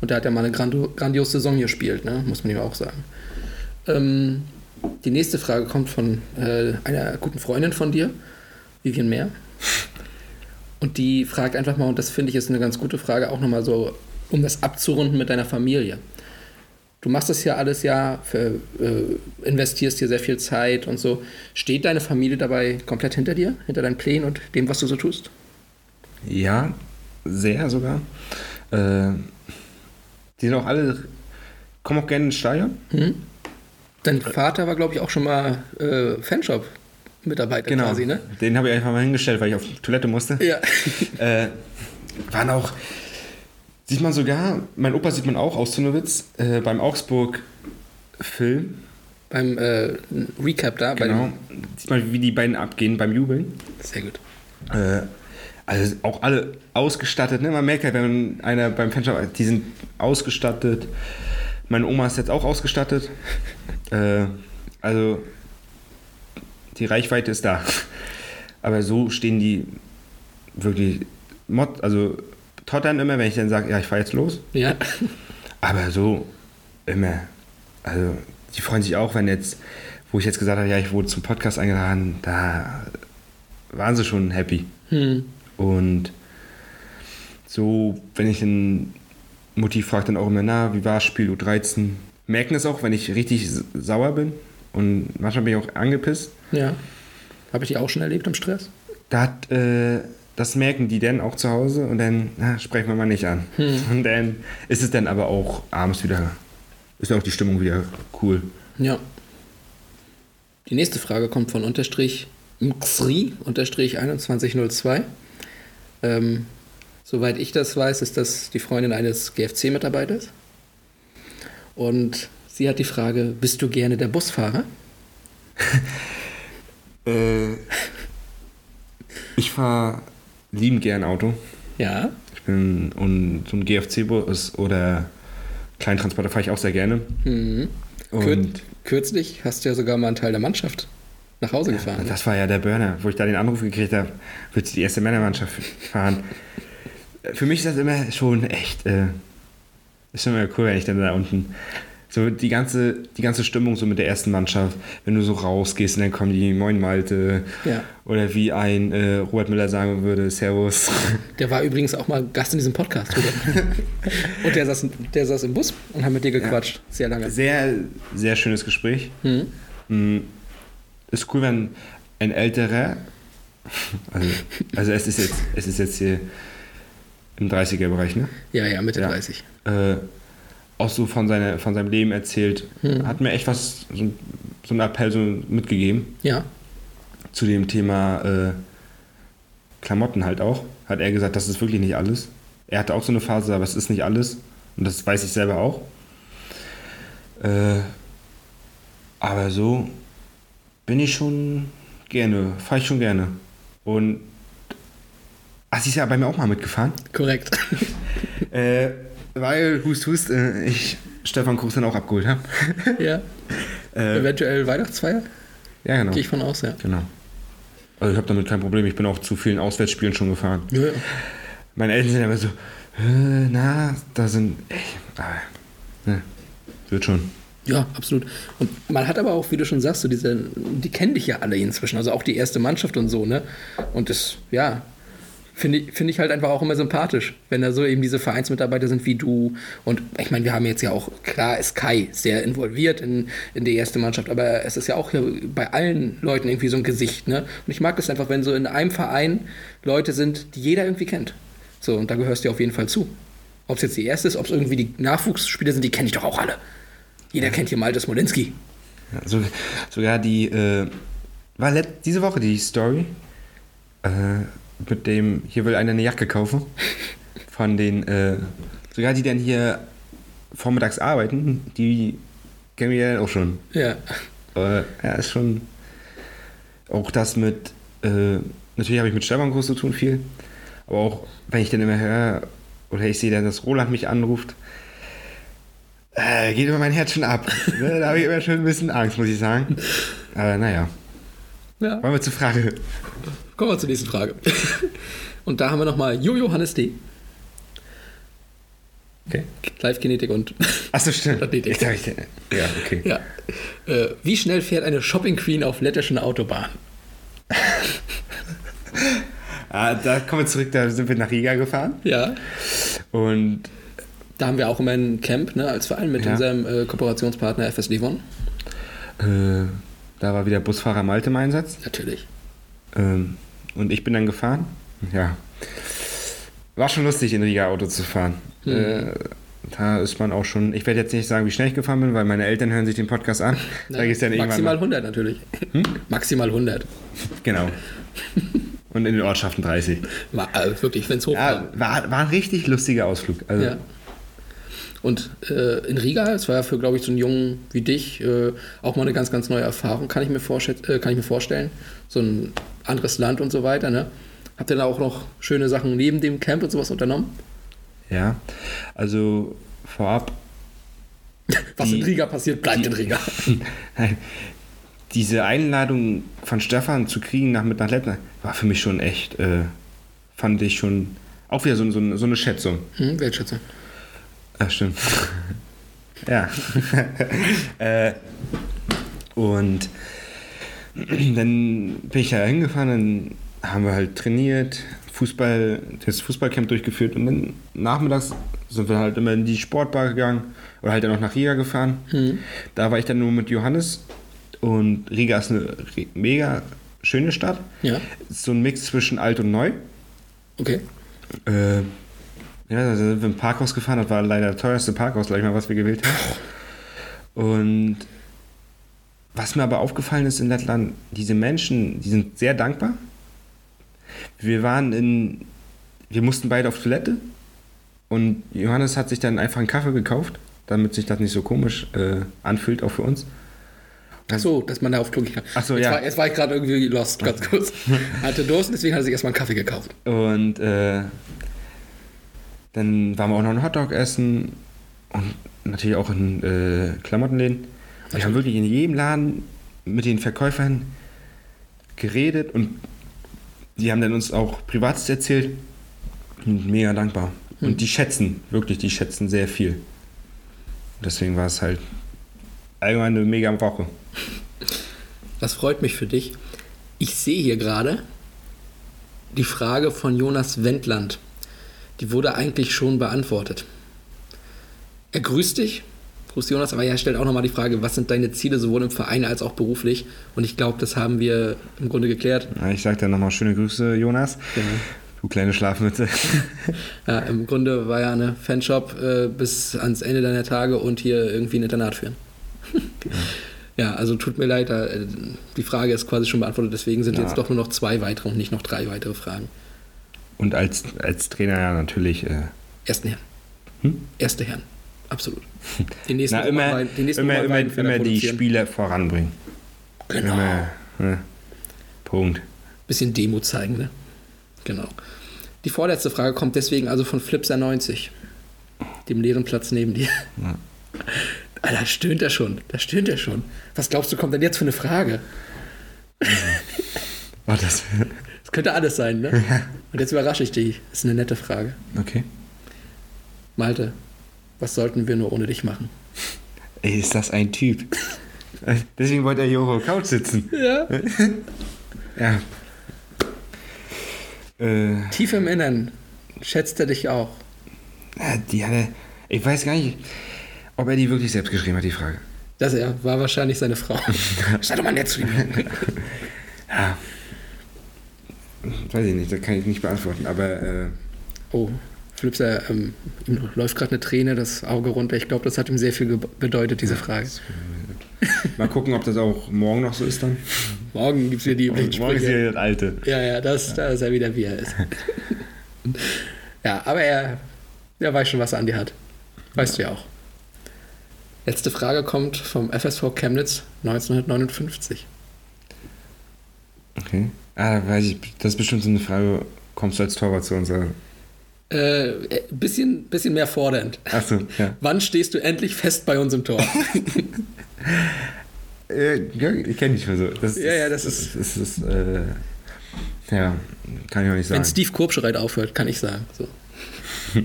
Und der hat ja mal eine grandio grandiose Saison gespielt, ne? muss man ihm auch sagen. Ähm, die nächste Frage kommt von äh, einer guten Freundin von dir, Vivian Mehr. Und die fragt einfach mal, und das finde ich ist eine ganz gute Frage, auch nochmal so, um das abzurunden mit deiner Familie. Du machst das ja alles ja, für, äh, investierst hier sehr viel Zeit und so. Steht deine Familie dabei komplett hinter dir, hinter deinen Plänen und dem, was du so tust? Ja, sehr sogar. Äh, die sind auch alle, kommen auch gerne ins Stadion. Dein Vater war, glaube ich, auch schon mal äh, Fanshop-Mitarbeiter Genau. quasi, ne? Den habe ich einfach mal hingestellt, weil ich auf Toilette musste. Ja. Äh, waren auch, sieht man sogar, mein Opa sieht man auch aus Zunowitz, äh, beim Augsburg-Film. Beim äh, Recap da. Genau. Sieht man, wie die beiden abgehen beim Jubeln. Sehr gut. Äh, also auch alle ausgestattet. Ne? Man merkt halt, wenn einer beim Fanshop, die sind ausgestattet. Meine Oma ist jetzt auch ausgestattet. Äh, also die Reichweite ist da. Aber so stehen die wirklich Mod, also tottern immer, wenn ich dann sage, ja, ich fahre jetzt los. Ja. Aber so immer. Also die freuen sich auch, wenn jetzt, wo ich jetzt gesagt habe, ja, ich wurde zum Podcast eingeladen, da waren sie schon happy. Hm. Und so, wenn ich ein Motiv frage, dann auch immer, na, wie war Spiel U13? Merken es auch, wenn ich richtig sauer bin. Und manchmal bin ich auch angepisst. Ja. Habe ich die auch schon erlebt im Stress? Da hat, äh, das merken die dann auch zu Hause und dann na, sprechen wir mal nicht an. Und dann ist es dann aber auch abends wieder, ist auch die Stimmung wieder cool. Ja. Die nächste Frage kommt von Unterstrich Mxri, Unterstrich 2102. Ähm, soweit ich das weiß, ist das die Freundin eines GFC-Mitarbeiters. Und Sie hat die Frage, bist du gerne der Busfahrer? Äh, ich fahre lieben gern Auto. Ja. Ich bin und so ein GFC-Bus oder Kleintransporter fahre ich auch sehr gerne. Mhm. Kür Und kürzlich hast du ja sogar mal einen Teil der Mannschaft nach Hause gefahren. das war ja der Burner, wo ich da den Anruf gekriegt habe, willst du die erste Männermannschaft fahren? Für mich ist das immer schon echt, äh, ist immer cool, wenn ich dann da unten so die ganze, die ganze Stimmung so mit der ersten Mannschaft, wenn du so rausgehst und dann kommen die Moin Malte Ja. oder wie ein äh, Robert Müller sagen würde, Servus. Der war übrigens auch mal Gast in diesem Podcast. Und der saß, der saß im Bus und hat mit dir gequatscht. Sehr lange. Sehr, sehr schönes Gespräch. Mhm. Mm, Ist cool, wenn ein älterer, also, also es ist jetzt, es ist jetzt hier im 30er-Bereich, ne? Ja, ja, Mitte Ja. 30. Äh, auch so von, seiner, von seinem Leben erzählt. Hat mir echt was, so, so einen Appell so mitgegeben Ja. zu dem Thema äh, Klamotten halt auch. Hat er gesagt, das ist wirklich nicht alles. Er hatte auch so eine Phase, aber es ist nicht alles. Und das weiß ich selber auch. Äh, aber so bin ich schon gerne, fahre ich schon gerne. Und ach, sie ist ja bei mir auch mal mitgefahren. Korrekt. Äh, weil, hust, hust, äh, ich Stefan Kuchs dann auch abgeholt habe. ja. Äh, Eventuell Weihnachtsfeier? ja, genau. Gehe ich von aus, ja. Genau. Also ich habe damit kein Problem. Ich bin auch zu vielen Auswärtsspielen schon gefahren. Ja, ja. Meine Eltern sind immer so, äh, na, da sind, ey, aber, ne, wird schon. Ja, absolut. Und man hat aber auch, wie du schon sagst, so diese, die kennen dich ja alle inzwischen, also auch die erste Mannschaft und so, ne? Und das, ja, finde ich, finde ich halt einfach auch immer sympathisch, wenn da so eben diese Vereinsmitarbeiter sind wie du. Und ich meine, wir haben jetzt ja auch, klar ist Kai sehr involviert in, in die erste Mannschaft, aber es ist ja auch hier bei allen Leuten irgendwie so ein Gesicht, ne? Und ich mag das einfach, wenn so in einem Verein Leute sind, die jeder irgendwie kennt. So, und da gehörst du auf jeden Fall zu. Ob es jetzt die erste ist, ob es irgendwie die Nachwuchsspieler sind, die kenne ich doch auch alle. Jeder kennt hier Malte Smolinski. Ja, so, sogar die, äh, war diese Woche die Story, äh, mit dem, hier will einer eine Jacke kaufen, von den, äh, sogar die dann hier vormittags arbeiten, die kennen wir ja auch schon. Ja. Aber ja, ist schon auch das mit, äh, natürlich habe ich mit Stefan groß zu tun viel, aber auch wenn ich dann immer höre oder ich sehe dann, dass Roland mich anruft, äh, geht immer mein Herz schon ab. Ne, da habe ich immer schon ein bisschen Angst, muss ich sagen. Aber naja, ja. wollen wir zur Frage. Kommen wir zur nächsten Frage. Und da haben wir nochmal Jojo Hannes D. Okay. Live-Kinetik und. Achso, stimmt. Athletik. Ja, okay. ja. Äh, wie schnell fährt eine Shopping Queen auf lettischen Autobahnen? Ah, da kommen wir zurück, da sind wir nach Riga gefahren. Ja. Und Da haben wir auch immer ein Camp, ne, als Verein mit Ja. unserem äh, Kooperationspartner FS Livon. äh, da war wieder Busfahrer Malte im Einsatz. Natürlich. Ähm, und ich bin dann gefahren. Ja. War schon lustig, in Riga Auto zu fahren. Äh, da ist man auch schon. Ich werde jetzt nicht sagen, wie schnell ich gefahren bin, weil meine Eltern hören sich den Podcast an. da geht's dann irgendwann. Maximal mal- 100 natürlich. Maximal 100. Genau. Und in den Ortschaften 30. War, äh, wirklich, wenn es hochkommt. Ja, war, war ein richtig lustiger Ausflug. Also, Ja. Und äh, in Riga, es war ja für, glaube ich, so einen Jungen wie dich äh, auch mal eine ganz, ganz neue Erfahrung, kann ich, mir äh, kann ich mir vorstellen. So ein anderes Land und so weiter, ne? Habt ihr da auch noch schöne Sachen neben dem Camp und sowas unternommen? ja. Also vorab, Was Die- in Riga passiert, bleibt in Riga. Nein. Diese Einladung von Stefan zu kriegen nach nach Lettland war für mich schon echt, äh, fand ich schon auch wieder so, so, so eine Schätzung. Hm, Weltschätze. Ah, stimmt. ja. äh, und dann bin ich da hingefahren, dann haben wir halt trainiert, Fußball, das Fußballcamp durchgeführt und dann nachmittags sind wir halt immer in die Sportbar gegangen oder halt dann auch nach Riga gefahren. Da war ich dann nur mit Johannes und Riga ist eine mega schöne Stadt. Ja, so ein Mix zwischen alt und neu. okay. Äh, ja, da sind wir im Parkhaus gefahren. Das war leider das teuerste Parkhaus, gleich mal, was wir gewählt haben. Und was mir aber aufgefallen ist in Lettland, diese Menschen, die sind sehr dankbar. Wir waren in, wir mussten beide auf Toilette und Johannes hat sich dann einfach einen Kaffee gekauft damit sich das nicht so komisch äh, anfühlt, auch für uns. Ach so, dass man da auf Klo kann. Ach so, jetzt ja. War, jetzt war ich gerade irgendwie lost, ganz kurz. Hatte Durst, deswegen hat er sich erstmal einen Kaffee gekauft. Und äh, dann waren wir auch noch einen Hotdog essen und natürlich auch in äh, Klamottenläden. Und wir haben wirklich in jedem Laden mit den Verkäufern geredet und die haben dann uns auch Privates erzählt. Und mega dankbar. Und die schätzen, wirklich, die schätzen sehr viel. Deswegen war es halt allgemein eine mega Woche. Das freut mich für dich. Ich sehe hier gerade die Frage von Jonas Wendland. Die wurde eigentlich schon beantwortet. Er grüßt dich. Grüßt Jonas, aber er stellt auch nochmal die Frage, was sind deine Ziele sowohl im Verein als auch beruflich? Und ich glaube, das haben wir im Grunde geklärt. Ja, Ich sag dir nochmal schöne Grüße, Jonas. Du kleine Schlafmütze. Ja, Im Grunde war ja eine Fanshop äh, bis ans Ende deiner Tage und hier irgendwie ein Internat führen. ja, also tut mir leid, äh, die Frage ist quasi schon beantwortet, deswegen sind Ja. jetzt doch nur noch zwei weitere und nicht noch drei weitere Fragen. Und als, als Trainer ja natürlich. Äh, Ersten Herren. Hm? Erste Herren. Absolut. Die nächsten na, immer, Roman- die nächsten immer, immer, immer die. Spieler voranbringen. Genau. Immer, ne? Punkt. Bisschen Demo zeigen, ne? Genau. Die vorletzte Frage kommt deswegen also von Flipser90, dem leeren Platz neben dir. Ah, da stöhnt er schon, da stöhnt er schon. Was glaubst du, kommt denn jetzt für eine Frage? War das. Das könnte alles sein, ne? Und jetzt überrasche ich dich. Das ist eine nette Frage. Okay. Malte, was sollten wir nur ohne dich machen? Ey, ist das ein Typ? Deswegen wollte er hier auf der Couch sitzen. Ja. Ja. Äh, Tief im Innern schätzt er dich auch. ja, die hat er. Ich weiß gar nicht, ob er die wirklich selbst geschrieben hat, die Frage. Das er war wahrscheinlich seine Frau. Sei doch mal nett zu ihm. Ja. Weiß ich nicht, das kann ich nicht beantworten, aber äh, Oh, Flipser, ähm, ihm läuft gerade eine Träne das Auge runter. Ich glaube, das hat ihm sehr viel bedeutet, diese Frage. mal gucken, ob das auch morgen noch so ist dann. Morgen gibt es wieder die üblichen Morgen ist hier das Alte. Ja, ja, das, da ist er wieder, wie er ist. ja, aber er, er weiß schon, was er an dir hat. Weißt du ja auch. Letzte Frage kommt vom FSV Chemnitz 1959. Okay. Ah, weiß ich, das ist bestimmt so eine Frage, kommst du als Torwart zu unserer. Äh, äh, bisschen, bisschen mehr fordernd. Achso, ja. Wann stehst du endlich fest bei uns im Tor? Äh, ich kenne dich mal so. Das Ja, ja, das ist- Das ist, äh, ja, kann ich auch nicht sagen. Wenn Steve Kurbschreit aufhört, kann ich sagen. So. Die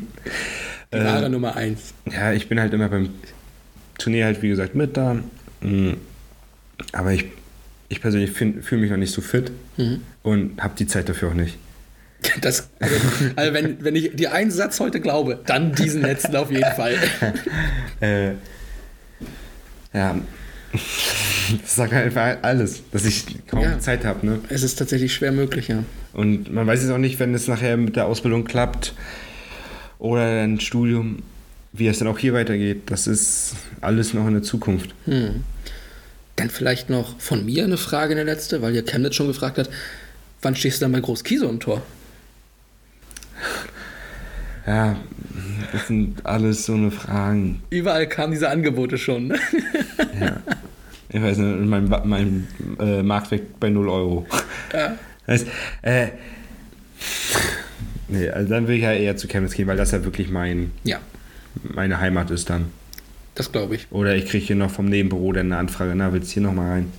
Äh, wahre Nummer eins. Ja, ich bin halt immer beim Turnier halt, wie gesagt, mit da. Mm. Aber ich, ich persönlich fühle mich noch nicht so fit Mhm. und habe die Zeit dafür auch nicht. Das, also, also wenn, wenn ich dir einen Satz heute glaube, dann diesen letzten auf jeden Fall. Äh, ja, das sagt halt einfach alles, dass ich kaum Ja. Zeit habe. Ne? Es ist tatsächlich schwer möglich, ja. Und man weiß es auch nicht, wenn es nachher mit der Ausbildung klappt oder ein Studium, wie es dann auch hier weitergeht. Das ist alles noch in der Zukunft. Hm. Dann vielleicht noch von mir eine Frage, eine letzte, weil ja Chemnitz schon gefragt hat, wann stehst du dann bei Groß Kieso im Tor? Ja, das sind alles so eine Fragen. Überall kamen diese Angebote schon. Ne? Ja. Ich weiß nicht, mein, mein äh, Marktwert bei 0 Euro. Ja. Das, äh, nee, also dann will ich ja eher zu Chemnitz gehen, weil das ja wirklich mein, ja, meine Heimat ist dann. Das glaube ich. Oder ich kriege hier noch vom Nebenbüro dann eine Anfrage, na, willst du hier nochmal rein?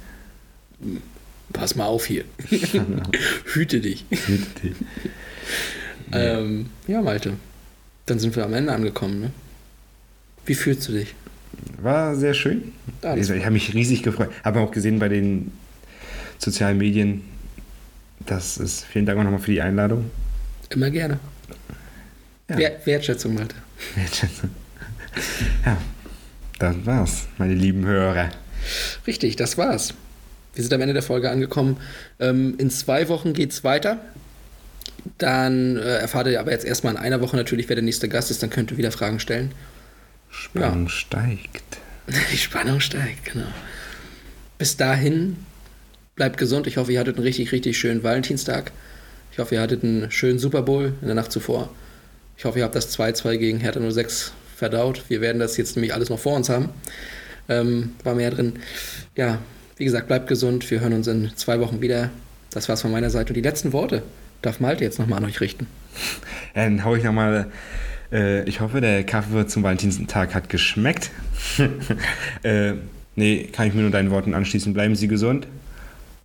Pass mal auf hier. Hüte dich. Bitte dich. Ähm, ja, Malte. Dann sind wir am Ende angekommen. Ne? Wie fühlst du dich? War sehr schön. Das ich habe mich riesig gefreut. Habe auch gesehen bei den sozialen Medien, das ist, vielen Dank auch nochmal für die Einladung. Immer gerne. Ja. Wer Wertschätzung, Malte. Ja, das war's, meine lieben Hörer. Richtig, das war's. Wir sind am Ende der Folge angekommen. Ähm, in zwei Wochen geht's weiter. Dann äh, erfahrt ihr aber jetzt erstmal in einer Woche natürlich, wer der nächste Gast ist. Dann könnt ihr wieder Fragen stellen. Spannung steigt. Die Spannung steigt, genau. Bis dahin, bleibt gesund. Ich hoffe, ihr hattet einen richtig, richtig schönen Valentinstag. Ich hoffe, ihr hattet einen schönen Super Bowl in der Nacht zuvor. Ich hoffe, ihr habt das 2-2 gegen Hertha 06 verdaut. Wir werden das jetzt nämlich alles noch vor uns haben. Ähm, war mehr drin. Ja, wie gesagt, bleibt gesund. Wir hören uns in zwei Wochen wieder. Das war's von meiner Seite. Und die letzten Worte darf Malte jetzt nochmal an euch richten. Dann hau ich nochmal. Äh, ich hoffe, der Kaffee zum Valentinstag hat geschmeckt. äh, nee, kann ich mir nur deinen Worten anschließen. Bleiben Sie gesund.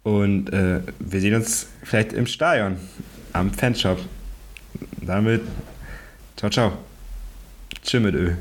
Und äh, wir sehen uns vielleicht im Stadion, am Fanshop. Damit, ciao, ciao. Tschüss mit Ö.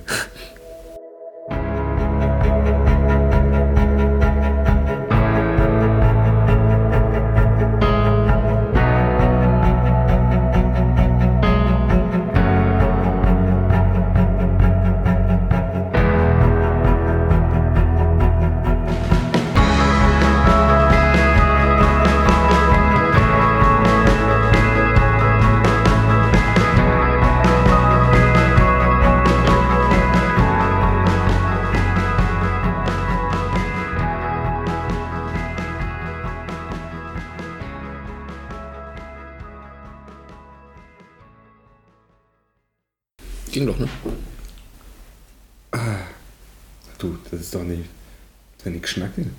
Du,